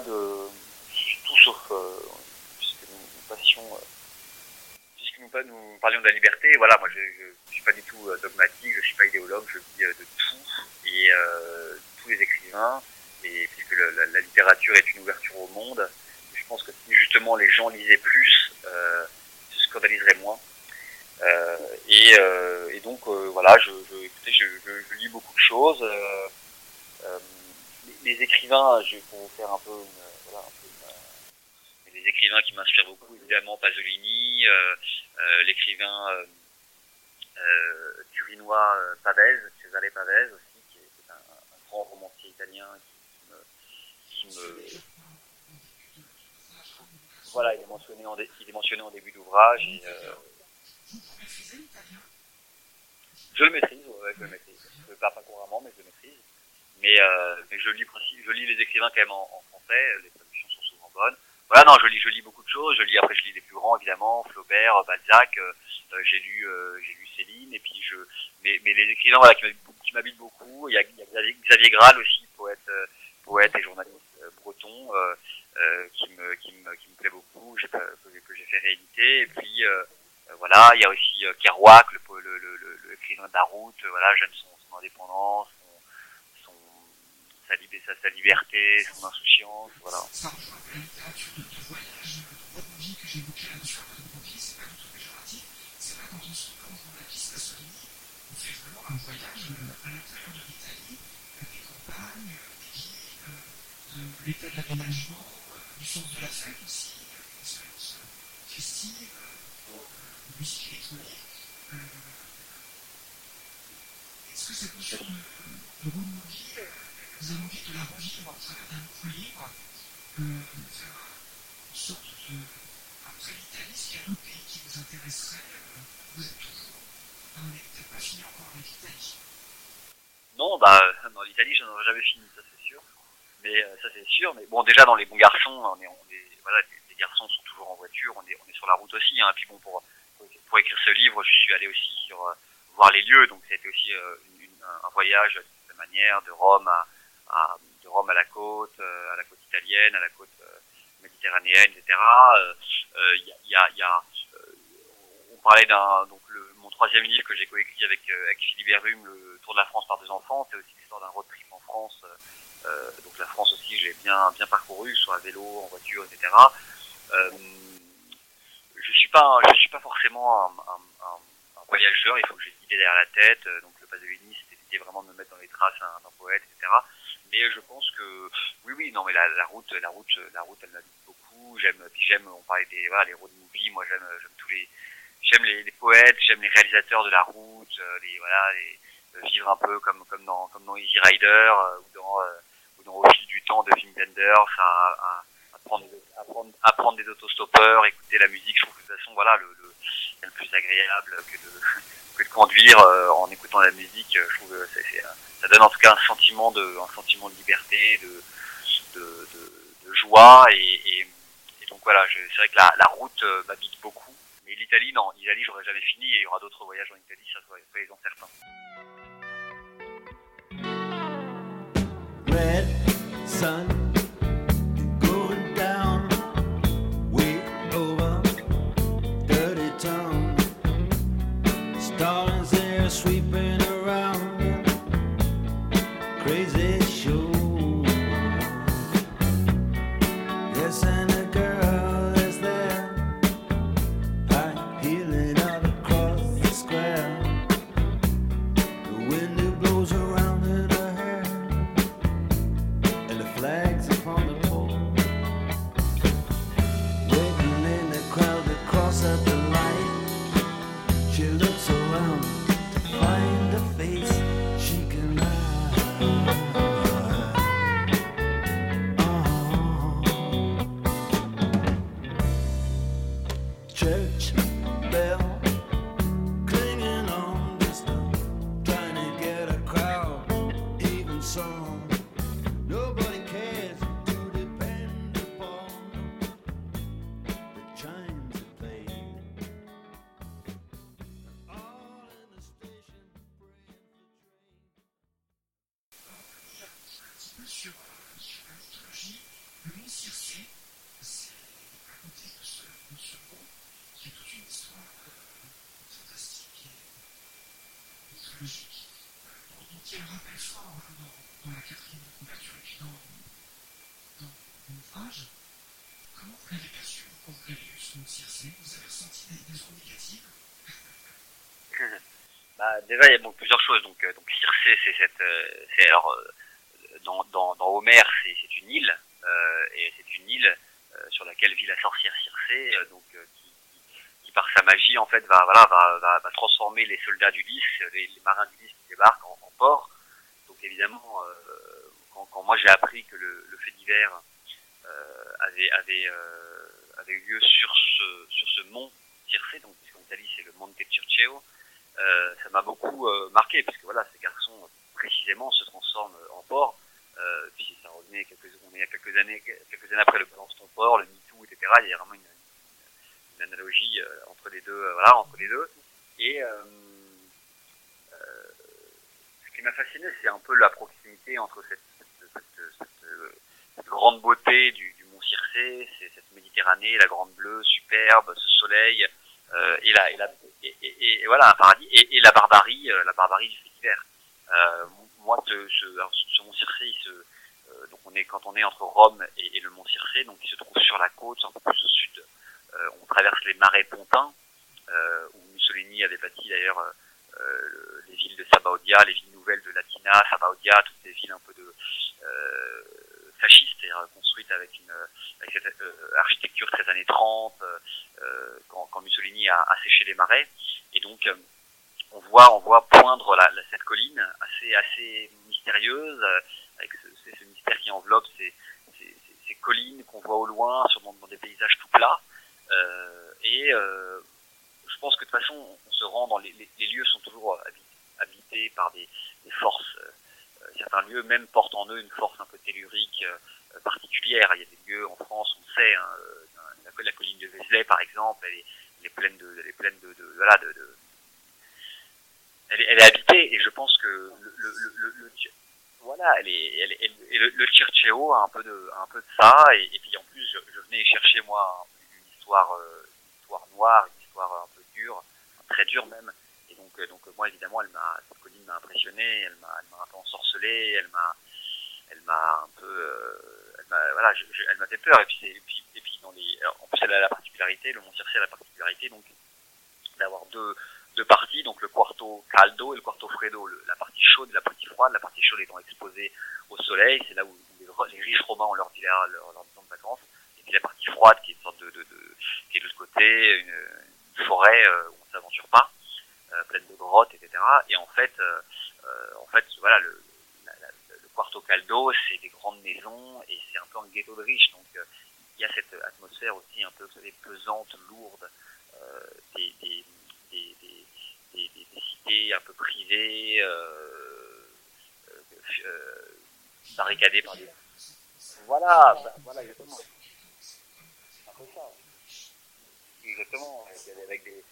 De tout sauf euh, puisque nous, passions, euh, puisque nous, parlions de la liberté. Voilà, moi, je, je suis pas du tout euh, dogmatique, je suis pas idéologue, je lis euh, de tout et tous les écrivains. Et puisque la, littérature est une ouverture au monde, je pense que si justement les gens lisaient plus, euh, ils se scandaliseraient moins. Et, donc voilà, écoutez, je lis beaucoup de choses. Euh, euh, les, écrivains, je vais pour vous faire un peu, une, voilà, un peu une- les écrivains qui m'inspirent beaucoup, évidemment Pasolini, euh, euh, l'écrivain euh, euh, turinois euh, Pavese, Cesare Pavese aussi, qui est, qui est un, un grand romancier italien qui, me, qui me voilà, il est mentionné en, dé- il est mentionné en début d'ouvrage euh, je le maîtrise, ouais, je le maîtrise. Je le parle pas couramment, mais je le maîtrise. Mais, euh, mais je lis je lis les écrivains quand même en, français, les traductions sont souvent bonnes. Voilà, non, je lis, je lis beaucoup de choses. Je lis après, je lis les plus grands évidemment, Flaubert, Balzac. euh, euh, j'ai lu, euh, j'ai lu Céline, et puis je, mais, mais les écrivains voilà qui m'habitent beaucoup-. Il y a, Xavier, Graal aussi, poète, euh, poète et journaliste euh, breton, euh, euh, qui me, qui me, qui me plaît beaucoup, que, j'ai fait rééditer. Et puis euh, euh, voilà, il y a aussi euh, Kerouac, le, la piste Pasolini, on fait vraiment un voyage euh, à l'intérieur de l'Italie, euh, des campagnes, euh, des euh, l'état de l'aménagement, euh, du sens de la fête aussi, euh, une expérience euh, festive, euh, musique électronique. Euh, Est-ce que cette notion de, de road movie, euh, vous avez envie de la revivre à travers d'un nouveau livre, euh, de faire en sorte de, après l'Italie, s'il y a d'autres pays qui vous intéresseraient, euh, vous êtes toujours, non, vous n'avez peut-être pas fini encore avec l'Italie. Non, bah, dans l'Italie, j'en aurais jamais fini, ça c'est sûr. Mais euh, ça c'est sûr. Mais bon, déjà dans les bons garçons, voilà, les, garçons sont toujours en voiture, on est, sur la route aussi. Hein. Puis bon, pour, écrire ce livre, je suis allé aussi euh, voir les lieux, donc c'était aussi euh, une, une- un voyage de manière, de Rome à, de Rome à la côte, euh, à la côte italienne, à la côte méditerranéenne, etc. Il y a, on parlait d'un donc mon troisième livre que j'ai coécrit avec avec Philippe Herum, le Tour de la France par deux enfants, c'est aussi l'histoire d'un road trip en France. Euh, donc la France aussi, j'ai bien bien parcouru, soit à vélo, en voiture, etc. Euh, je suis pas je suis pas forcément un, un, un, voyageur. Il faut que j'ai une idée derrière la tête. Euh, Donc le Pasolini, c'était l'idée vraiment de me mettre dans les traces d'un poète, etc. Mais je pense que oui, oui, non, mais la, la route, la route, la route, elle m'habite beaucoup. J'aime, puis j'aime. On parlait des voilà, les road movies. Moi, j'aime, j'aime tous les, j'aime les, les poètes, j'aime les réalisateurs de la route, les voilà, les, vivre un peu comme comme dans comme dans Easy Rider ou dans euh, Au fil du temps de Wenders, à, à, prendre des, autostoppeurs, écouter la musique. Je trouve que de toute façon, voilà, le, le plus agréable que de, *laughs* que de conduire en écoutant la musique. Je trouve que c'est, ça donne en tout cas un sentiment de, un sentiment de liberté, de, de, de, joie et, et, donc voilà, c'est vrai que la, la route m'habite beaucoup. Mais l'Italie, non, l'Italie, j'aurais jamais fini et il y aura d'autres voyages en Italie, ça soyez-en certains. Sun déjà, il y a plusieurs choses. Donc, euh, donc Circé, c'est cette, euh, alors euh, dans, dans, Homère, c'est une île et c'est une île sur laquelle vit la sorcière Circé, donc qui, par sa magie en fait va transformer les soldats d'Ulysse, les, les marins d'Ulysse qui débarquent en, en port. Donc évidemment, quand, moi j'ai appris que le, fait divers avait eu lieu sur ce mont Circé, donc puisqu'en Italie c'est le Monte Circeo, euh, ça m'a beaucoup euh, marqué parce que voilà, ces garçons précisément se transforment en porc. Euh, puis ça revenait quelques, on est a quelques années, quelques années après le balance ton porc, le MeToo, etc. Il y a vraiment une, une analogie euh, entre les deux, euh, voilà, entre les deux. Et ce qui m'a fasciné, c'est un peu la proximité entre cette, cette, cette, cette, grande beauté du, du mont Circé, cette Méditerranée, la grande bleue, superbe, ce soleil, euh, et, la, et, la, et, et, et, voilà un paradis, et, la barbarie, euh, la barbarie du fait divers. Euh, moi, ce, ce, ce mont Circé, il se, euh, donc on est quand on est entre Rome et, le mont Circé, donc il se trouve sur la côte, un peu plus au sud. On traverse les marais pontins, où Mussolini avait bâti d'ailleurs les villes de Sabaudia, les villes nouvelles de Latina, Sabaudia, toutes ces villes un peu de fascistes, c'est-à-dire construites avec une avec cette euh, architecture très années 30, euh, quand, quand Mussolini a, a séché les marais, et donc euh, on voit on voit poindre la, la, cette colline assez assez mystérieuse avec ce, ce mystère qui enveloppe ces, ces, ces collines qu'on voit au loin sur dans, des paysages tout plats. Euh, et euh, je pense que de toute façon on se rend dans les, les, les lieux sont toujours habités par des, des forces certains lieux même portent en eux une force un peu tellurique euh, particulière. Il y a des lieux en France on sait hein, la, la, colline de Vézelay par exemple elle est, elle est pleine de elle est pleine de, de voilà de, de elle est, elle est habitée et je pense que le, le, le, le voilà, elle est, elle, elle, le, le a un peu de, un peu de ça, et, puis en plus, je, je, venais chercher moi une histoire, euh, une histoire noire, une histoire un peu dure, très dure même, et donc, euh, donc moi évidemment, elle m'a, colline m'a impressionné, elle m'a, un peu ensorcelé, elle m'a, elle m'a un peu, euh, voilà, elle m'a fait peur, et puis, et puis, et puis dans les, en plus elle a la particularité, le Mont Circé a la particularité donc d'avoir deux deux parties, donc le quarto caldo et le quarto freddo, la partie chaude et la partie froide. La partie chaude étant exposée au soleil, c'est là où les, riches romains ont leur, leur, leur, leur de vacances. Et puis la partie froide qui est de, de, l'autre côté, une, forêt euh, où on s'aventure pas, pleine de grottes, etc. Et en fait, euh, en fait, voilà, le, la, la, quarto caldo, c'est des grandes maisons et c'est un peu un ghetto de riches. Donc il y a cette atmosphère aussi un peu, vous savez, pesante, lourde. euh, des, des, cités un peu privées, euh, euh, euh, barricadées par des... Voilà, bah, voilà, exactement. Exactement, avec des...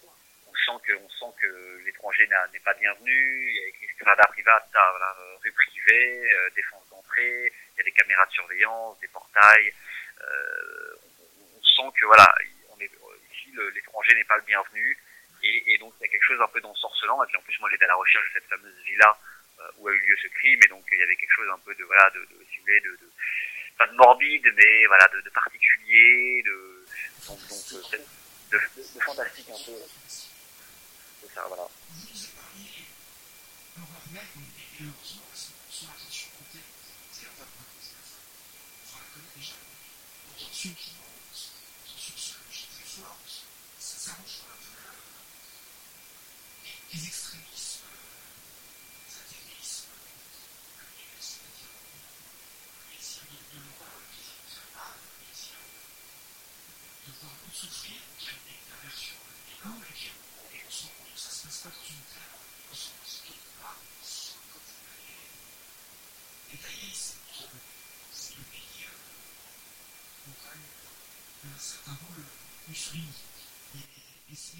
On sent que, on sent que l'étranger n'est pas bienvenu, il y a strada privata, voilà, euh, rue privée, euh, défense d'entrée, il y a des caméras de surveillance, des portails, euh, on, on sent que voilà, on est, ici l'étranger n'est pas le bienvenu, et, et donc il y a quelque chose un peu d'ensorcelant, et puis en plus moi j'étais à la recherche de cette fameuse villa euh, où a eu lieu ce crime, et donc il y avait quelque chose un peu de, voilà, de, de, si vous voulez, de, de pas de morbide, mais voilà, de, de particulier, de, donc, euh, de, de fantastique un peu. C'est ça, voilà. Vous nous avez parlé, alors là, on est heureusement parce que son attention comptait, c'est un peu On va la connaître déjà. Attention qui attention psychologique très fort, ça s'arrange un peu les extrémismes, les athéismes, c'est-à-dire le plaisir de voir le plaisir de savoir, le plaisir de voir l'autre souffrir, qui a une perversion énorme, et puis et on sent que ça se passe pas dans une terre, on sent que c'est quelque part, on sent quand vous allez détailler, c'est c'est le pays euh, auquel un certain rôle Mussolini. Et,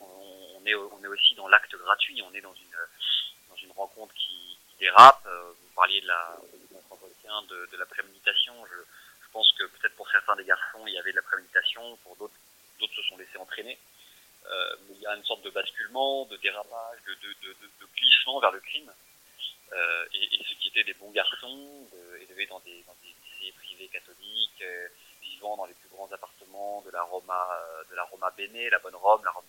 On, est, on est aussi dans l'acte gratuit. On est dans une, dans une rencontre qui, qui dérape. Euh, Vous parliez de la, de la préméditation. Je, je pense que peut-être pour certains des garçons, il y avait de la préméditation. Pour d'autres, d'autres se sont laissés entraîner. Euh, mais il y a une sorte de basculement, de dérapage, de, de, glissement vers le crime. Euh, et, et ceux qui étaient des bons garçons, élevés dans des, dans des lycées privés catholiques, euh, vivant dans les plus grands appartements de la Roma, euh, de la Roma Bene, la bonne Rome, la Rome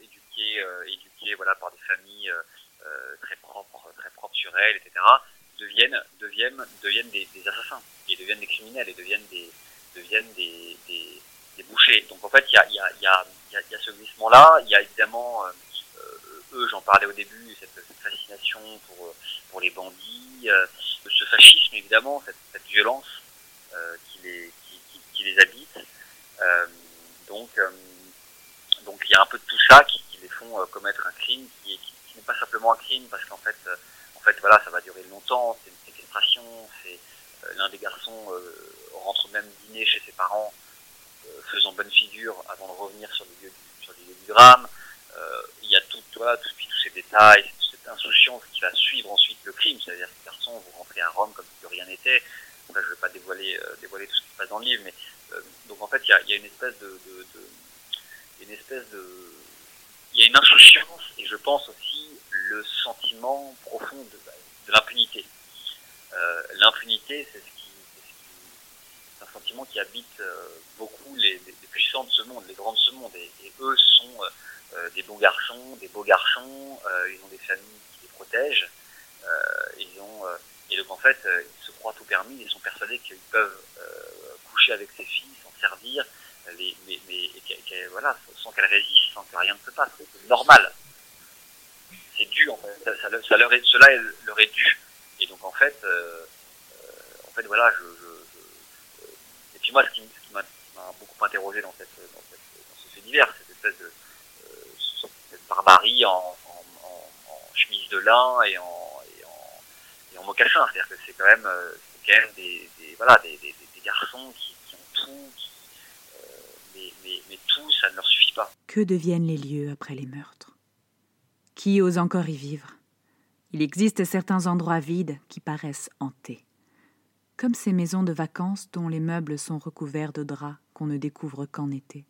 du Nord, euh, éduqués, euh, voilà par des familles euh, très propres, très propres sur elles, etc. deviennent, deviennent, deviennent des, assassins et deviennent des criminels et deviennent des, deviennent des, des, bouchers. Donc en fait, il y a, y a, y y a, ce glissement-là. Il y a évidemment eux, j'en parlais au début, cette, fascination pour, pour les bandits, ce fascisme évidemment, cette, violence qui, les, qui, les habite. Donc, donc il y a un peu de tout ça qui, qui les font euh, commettre un crime qui, qui, qui n'est pas simplement un crime parce qu'en fait, euh, en fait voilà, ça va durer longtemps, c'est une séquestration, c'est euh, l'un des garçons rentre même dîner chez ses parents faisant bonne figure avant de revenir sur les lieux du, sur les lieux du drame. Il y a tout, voilà, tout, tous ces détails, toute cette insouciance qui va suivre ensuite le crime. C'est-à-dire que les garçons vont rentrer à Rome comme si rien n'était. Après, je ne vais pas dévoiler, dévoiler tout ce qui se passe dans le livre, mais donc en fait, il y a, y a une espèce de, de, de une espèce de, il y a une insouciance et je pense aussi le sentiment profond de, de l'impunité. Euh, l'impunité, c'est ce qui, c'est un sentiment qui habite euh, beaucoup les, puissants de ce monde, les grands de ce monde, et, eux sont euh, des bons garçons, des beaux garçons, ils ont des familles qui les protègent, ils ont, et donc en fait, ils se croient tout permis, ils sont persuadés qu'ils peuvent coucher avec ses filles, s'en servir, mais, sans qu'elles résistent, sans que rien ne se passe, c'est normal. C'est dû en fait, cela leur est dû. Et donc en fait, euh, euh, en fait voilà, et puis moi ce qui, m'a beaucoup interrogé dans cette, dans cette, ce fait divers, cette espèce de euh, barbarie en, chemise de lin et en, et mocassin. C'est-à-dire que c'est quand même, des, garçons qui, ont tout, mais, tout, ça ne leur suffit pas. Que deviennent les lieux après les meurtres? Qui ose encore y vivre? Il existe certains endroits vides qui paraissent hantés. Comme ces maisons de vacances dont les meubles sont recouverts de draps qu'on ne découvre qu'en été.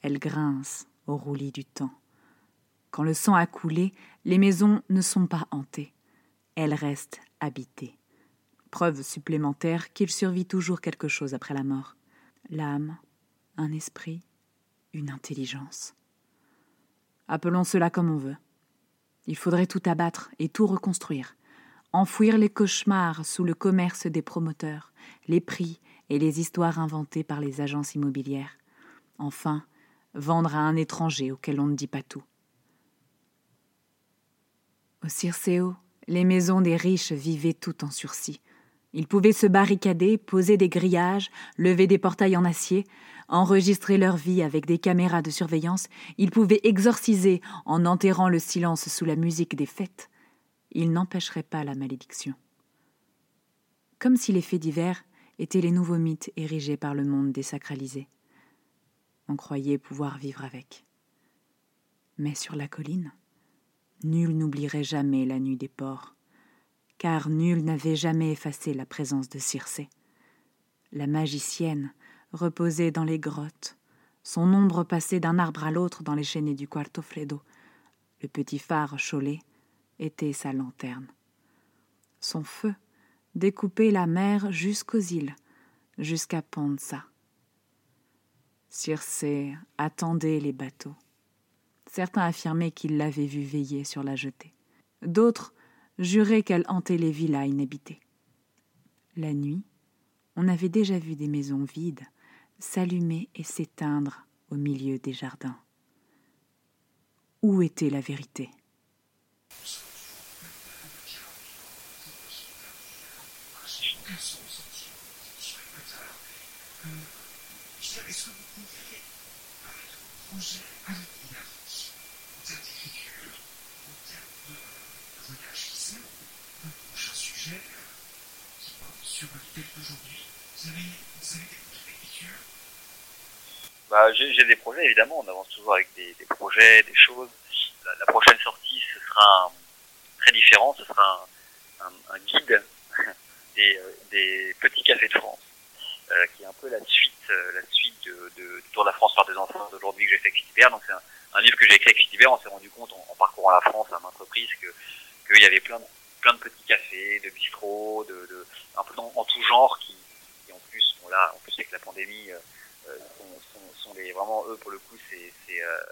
Elles grincent au roulis du temps. Quand le sang a coulé, les maisons ne sont pas hantées. Elles restent habitées. Preuve supplémentaire qu'il survit toujours quelque chose après la mort. L'âme, un esprit, une intelligence. Appelons cela comme on veut. Il faudrait tout abattre et tout reconstruire. Enfouir les cauchemars sous le commerce des promoteurs, les prix et les histoires inventées par les agences immobilières. Enfin, vendre à un étranger auquel on ne dit pas tout. Au Circeo, les maisons des riches vivaient tout en sursis. Ils pouvaient se barricader, poser des grillages, lever des portails en acier, enregistrer leur vie avec des caméras de surveillance, ils pouvaient exorciser en enterrant le silence sous la musique des fêtes. Ils n'empêcheraient pas la malédiction. Comme si les faits divers étaient les nouveaux mythes érigés par le monde désacralisé. On croyait pouvoir vivre avec. Mais sur la colline, nul n'oublierait jamais la nuit des porcs, car nul n'avait jamais effacé la présence de Circé. La magicienne reposait dans les grottes, son ombre passait d'un arbre à l'autre dans les chaînées du Quarto Fredo. Le petit phare Cholet était sa lanterne. Son feu découpait la mer jusqu'aux îles, jusqu'à Ponza. Circé attendait les bateaux. Certains affirmaient qu'ils l'avaient vue veiller sur la jetée. D'autres juraient qu'elle hantait les villas inhabitées. La nuit, on avait déjà vu des maisons vides s'allumer et s'éteindre au milieu des jardins. Où était la vérité Est-ce que vous pourriez parler de vos projets à l'énergie, en termes d'écriture, en termes de voyage qui sont un prochain sujet qui porte sur l'idée d'aujourd'hui Vous avez, vous avez des projets d'écriture Bah, j'ai des projets, évidemment. On avance toujours avec des, des projets, des choses. La, la prochaine sortie, ce sera un- très différent. Ce sera un, un- un guide *laughs* des, euh, des petits cafés de France, euh, qui est un peu la suite, euh, la suite de, de- du Tour de la France par des enfants d'aujourd'hui que j'ai fait avec Philibert. Donc c'est un, livre que j'ai écrit avec Philibert. On s'est rendu compte en, en parcourant la France à maintes reprises que qu'il y avait plein de, plein de petits cafés, de bistrots, de, de un peu en, en tout genre qui, qui en plus, bon là, en plus avec la pandémie. euh, sont, sont, sont les vraiment eux pour le coup c'est euh,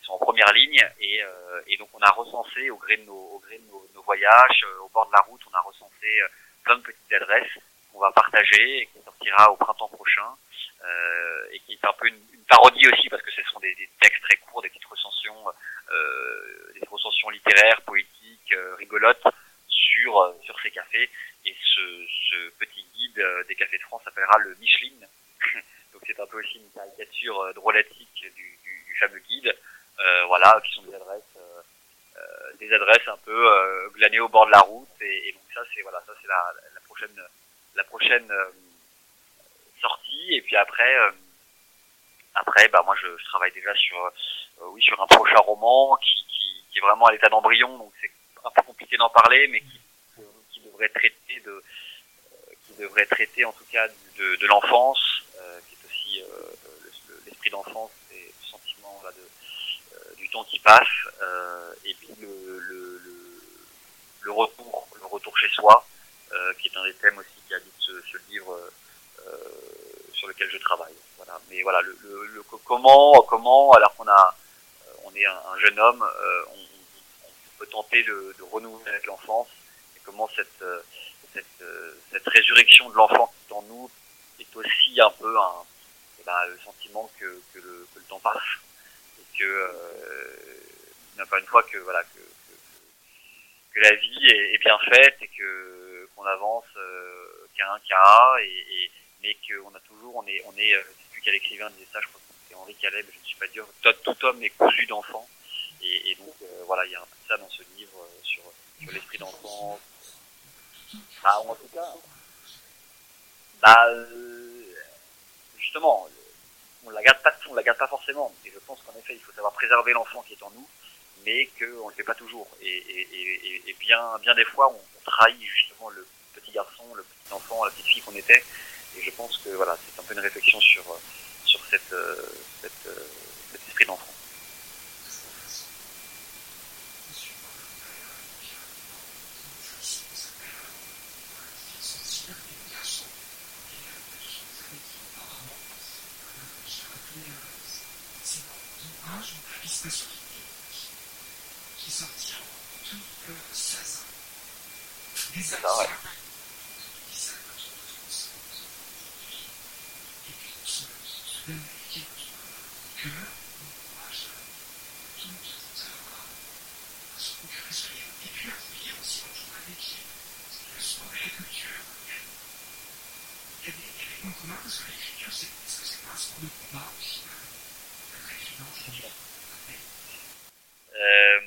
ils sont en première ligne et, euh, et donc on a recensé au gré de nos au gré de nos, nos voyages euh, au bord de la route on a recensé plein de petites adresses qu'on va partager et qui sortira au printemps prochain euh, et qui est un peu une, une parodie aussi parce que ce sont des, des textes très courts des petites recensions euh, des recensions littéraires poétiques euh, rigolotes sur sur ces cafés. Et ce, ce petit guide des cafés de France s'appellera le Micheline *laughs* donc c'est un peu aussi une caricature euh, drôlatique du, du, du fameux guide, euh, voilà, qui sont des adresses, euh, des adresses un peu glanées au bord de la route. Et, et donc ça c'est voilà, ça c'est la, la prochaine, la prochaine sortie. Et puis après, après, bah moi je, je travaille déjà sur, euh, oui, sur un prochain roman qui, qui, qui est vraiment à l'état d'embryon, donc c'est un peu compliqué d'en parler, mais qui, qui devrait traiter de, qui devrait traiter en tout cas de, de l'enfance, euh, l'esprit d'enfance et le sentiment euh, du temps qui passe, euh, et puis le, retour, le retour chez soi, qui est un des thèmes aussi qui habite ce, livre sur lequel je travaille. Voilà. Mais voilà, le, le, le co- comment, comment, alors qu'on a, on est un, un jeune homme, on, peut tenter de, renouveler avec l'enfance, et comment cette, cette, cette résurrection de l'enfant qui est en nous est aussi un peu un, ben, le sentiment que, le, temps passe. Et que euh, encore une fois que voilà que, que, la vie est, bien faite et que qu'on avance euh, qu'à un cas et, et mais qu'on a toujours on est on est euh, sais plus quel écrivain disait ça je crois que c'était Henri Caleb je ne suis pas dire tout, homme est cousu d'enfant. Et, et donc euh, voilà il y a un peu ça dans ce livre euh, sur sur l'esprit d'enfant. Bah, en tout cas bah euh, justement on la garde pas on la garde pas forcément. Et je pense qu'en effet il faut savoir préserver l'enfant qui est en nous mais qu'on le fait pas toujours. Et, bien bien des fois on, trahit justement le petit garçon le petit enfant la petite fille qu'on était. Et je pense que voilà c'est un peu une réflexion sur sur cette euh, cette euh, cet esprit d'enfant C'est sorti en tout euh, 16 ans. Des ça, actions ouais. qui savent pas trop de France. Et puis on se se donne l'équipe que on encourage tout le monde à se procurer ce livre. Et puis à fouiller aussi on joue avec le sport et la culture. Il y a des, il y a des points communs parce que l'écriture, c'est, est-ce que c'est pas un sport de combat aussi euh, très évident, je trouve. Euh,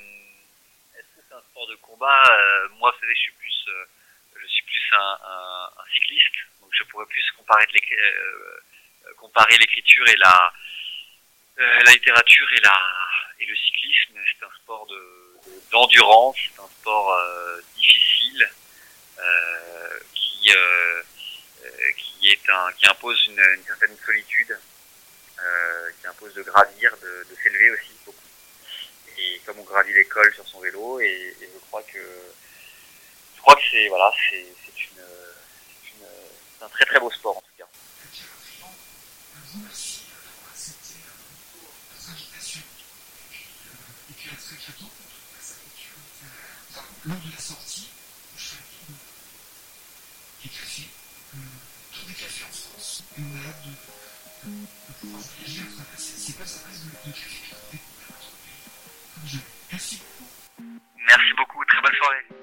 Est-ce que c'est un sport de combat Euh, Moi, vous savez, je suis plus, euh, je suis plus un, un- un cycliste, donc je pourrais plus euh, comparer l'écriture et la, euh, la littérature et la et le cyclisme. C'est un sport de de- d'endurance, c'est un sport euh, difficile qui qui est un qui impose une, certaine solitude, qui impose de gravir, de, s'élever aussi beaucoup et comme on gravit l'école sur son vélo et, je crois que je crois que c'est voilà c'est un très très beau sport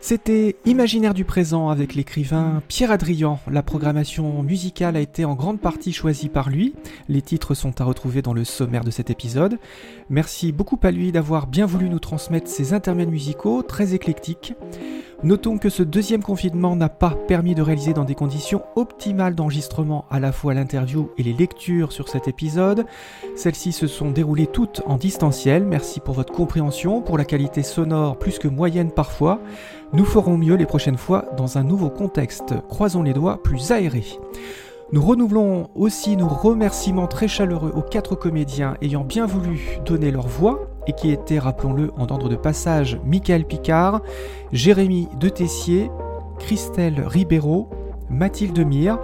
C'était Imaginaire du présent avec l'écrivain Pierre Adrian. La programmation musicale a été en grande partie choisie par lui. Les titres sont à retrouver dans le sommaire de cet épisode. Merci beaucoup à lui d'avoir bien voulu nous transmettre ces intermèdes musicaux très éclectiques. Notons que ce deuxième confinement n'a pas permis de réaliser dans des conditions optimales d'enregistrement à la fois l'interview et les lectures sur cet épisode. Celles-ci se sont déroulées toutes en distanciel. Merci pour votre compréhension, pour la qualité sonore plus que moyenne parfois. Nous ferons mieux les prochaines fois dans un nouveau contexte, croisons les doigts, plus aéré. Nous renouvelons aussi nos remerciements très chaleureux aux quatre comédiens ayant bien voulu donner leur voix et qui étaient, rappelons-le, en ordre de passage, Michael Picard, Jérémy De Tessier, Christelle Ribeiro, Mathilde Mire.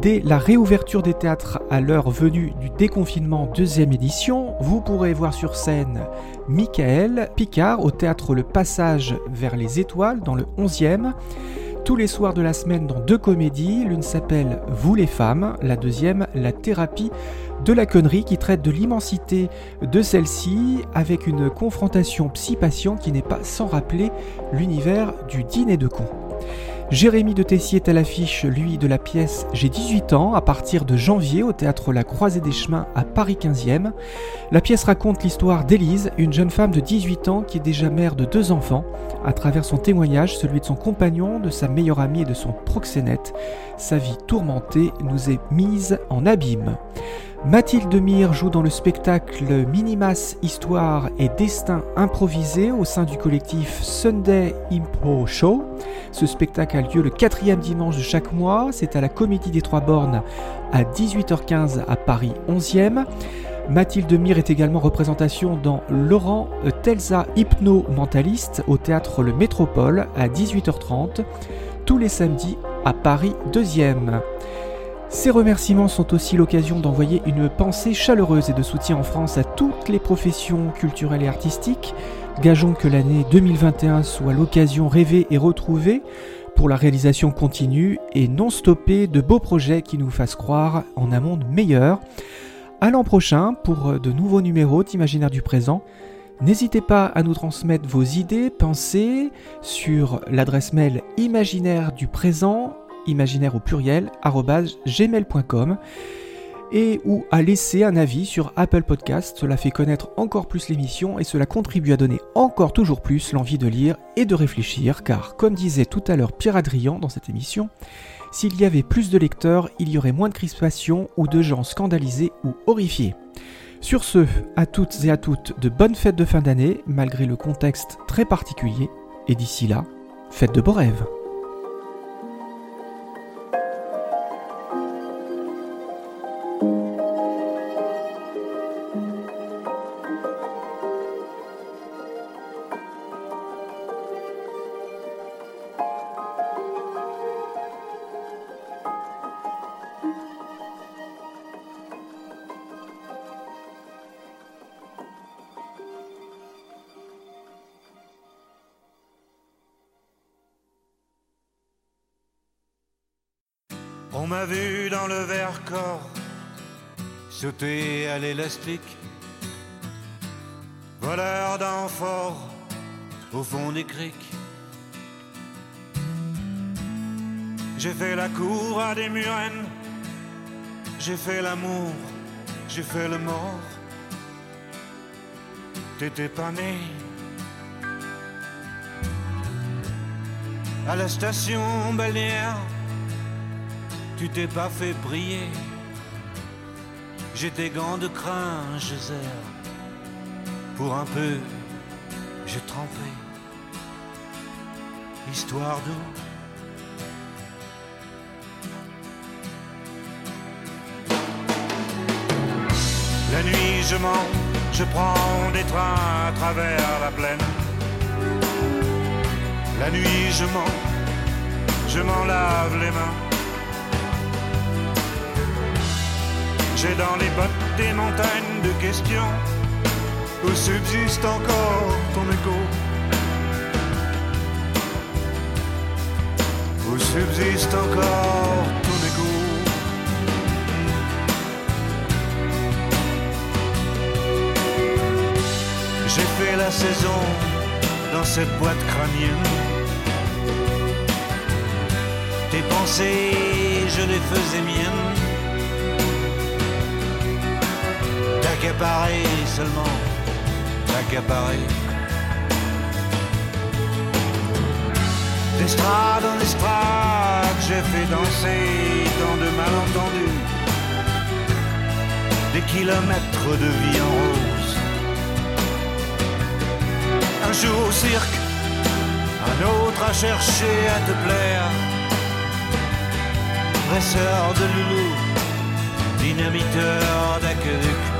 Dès la réouverture des théâtres à l'heure venue du déconfinement deuxième édition, vous pourrez voir sur scène Michael Picard au théâtre Le Passage vers les étoiles dans le 11e. Tous les soirs de la semaine dans deux comédies, l'une s'appelle Vous les femmes, la deuxième La thérapie de la connerie qui traite de l'immensité de celle-ci avec une confrontation psy-patient qui n'est pas sans rappeler l'univers du dîner de con. Jérémy de Tessier est à l'affiche, lui, de la pièce J'ai 18 ans, à partir de janvier au théâtre La Croisée des Chemins à Paris 15e. La pièce raconte l'histoire d'Élise, une jeune femme de 18 ans qui est déjà mère de deux enfants. À travers son témoignage, celui de son compagnon, de sa meilleure amie et de son proxénète, sa vie tourmentée nous est mise en abîme. Mathilde Mire joue dans le spectacle Minimas Histoire et Destin improvisé au sein du collectif Sunday Impro Show. Ce spectacle a lieu le quatrième dimanche de chaque mois. C'est à la Comédie des Trois Bornes à 18h15 à Paris 11e. Mathilde Mire est également représentation dans Laurent Telsa Hypno Mentaliste au théâtre Le Métropole à 18h30 tous les samedis à Paris 2e. Ces remerciements sont aussi l'occasion d'envoyer une pensée chaleureuse et de soutien en France à toutes les professions culturelles et artistiques. Gageons que l'année 2021 soit l'occasion rêvée et retrouvée pour la réalisation continue et non stoppée de beaux projets qui nous fassent croire en un monde meilleur. À l'an prochain pour de nouveaux numéros d'Imaginaire du présent. N'hésitez pas à nous transmettre vos idées, pensées sur l'adresse mail imaginaire du présent imaginaire au pluriel, gmail.com et ou à laisser un avis sur Apple Podcast. Cela fait connaître encore plus l'émission et cela contribue à donner encore toujours plus l'envie de lire et de réfléchir car, comme disait tout à l'heure Pierre Adrian dans cette émission, s'il y avait plus de lecteurs, il y aurait moins de crispation ou de gens scandalisés ou horrifiés. Sur ce, à toutes et à toutes, de bonnes fêtes de fin d'année, malgré le contexte très particulier, et d'ici là, faites de beaux rêves. Sauter à l'élastique, voleur d'amphores au fond des criques. J'ai fait la cour à des murennes, j'ai fait l'amour, j'ai fait le mort. T'étais pas né. À la station balnéaire, tu t'es pas fait briller. J'ai des gants de crin, je zère. Pour un peu, j'ai trempé. Histoire d'eau. La nuit, je mens, je prends des trains à travers la plaine. La nuit, je mens, je m'en lave les mains. J'ai dans les bottes des montagnes de questions où subsiste encore ton écho. Où subsiste encore ton écho. J'ai fait la saison dans cette boîte crânienne. Tes pensées, je les faisais miennes. T'accaparer seulement, t'accaparer. D'estrade en estrade, j'ai fait danser dans de malentendus. Des kilomètres de vie en rose. Un jour au cirque, un autre à chercher à te plaire. Presseur de loulou, dynamiteur d'aqueduc.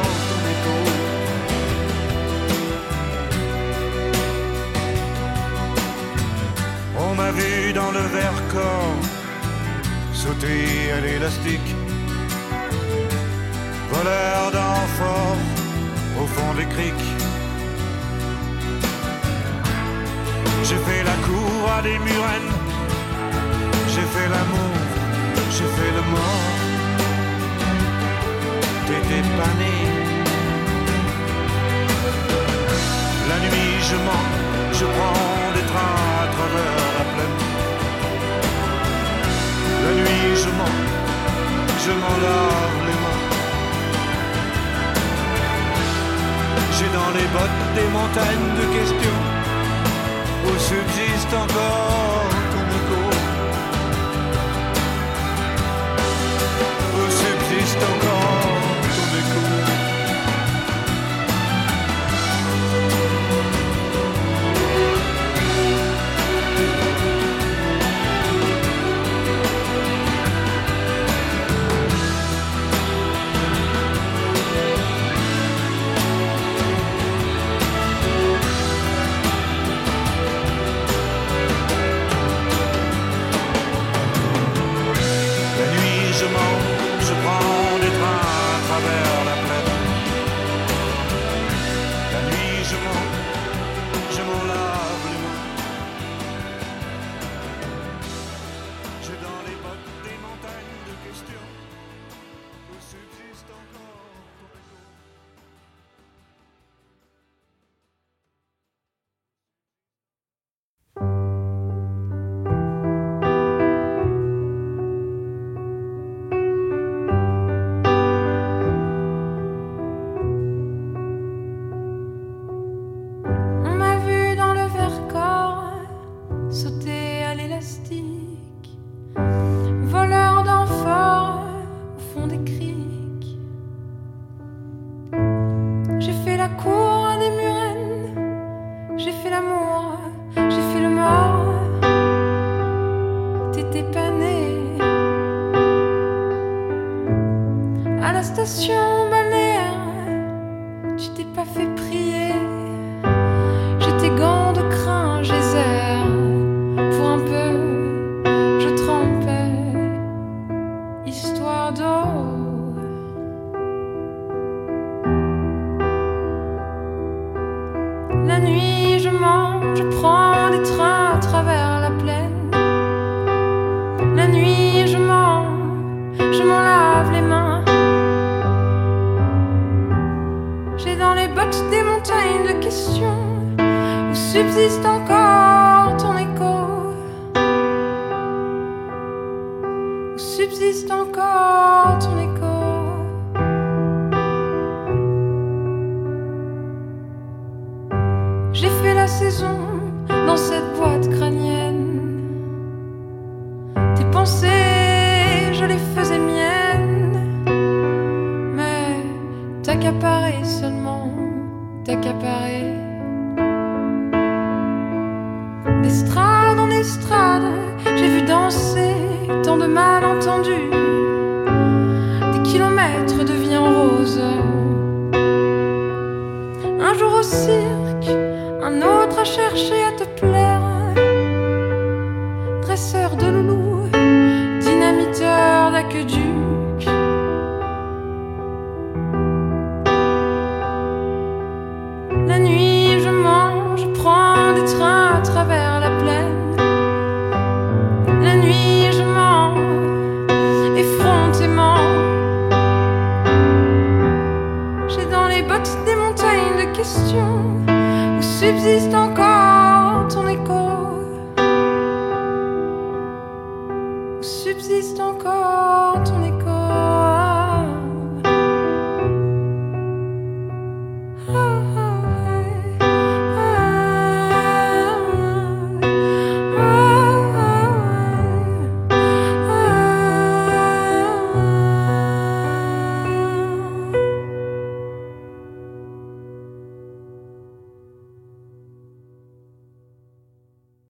M'a vu dans le verre corps sauter à l'élastique. Voleur d'amphores au fond des criques. J'ai fait la cour à des murennes. J'ai fait l'amour, j'ai fait le mort. T'étais pas né. La nuit, je mens, je prends des trains à travers la plaine. La nuit, je mens, je m'en lave les mains. J'ai dans les bottes des montagnes de questions où subsiste encore ton écho. Où subsiste encore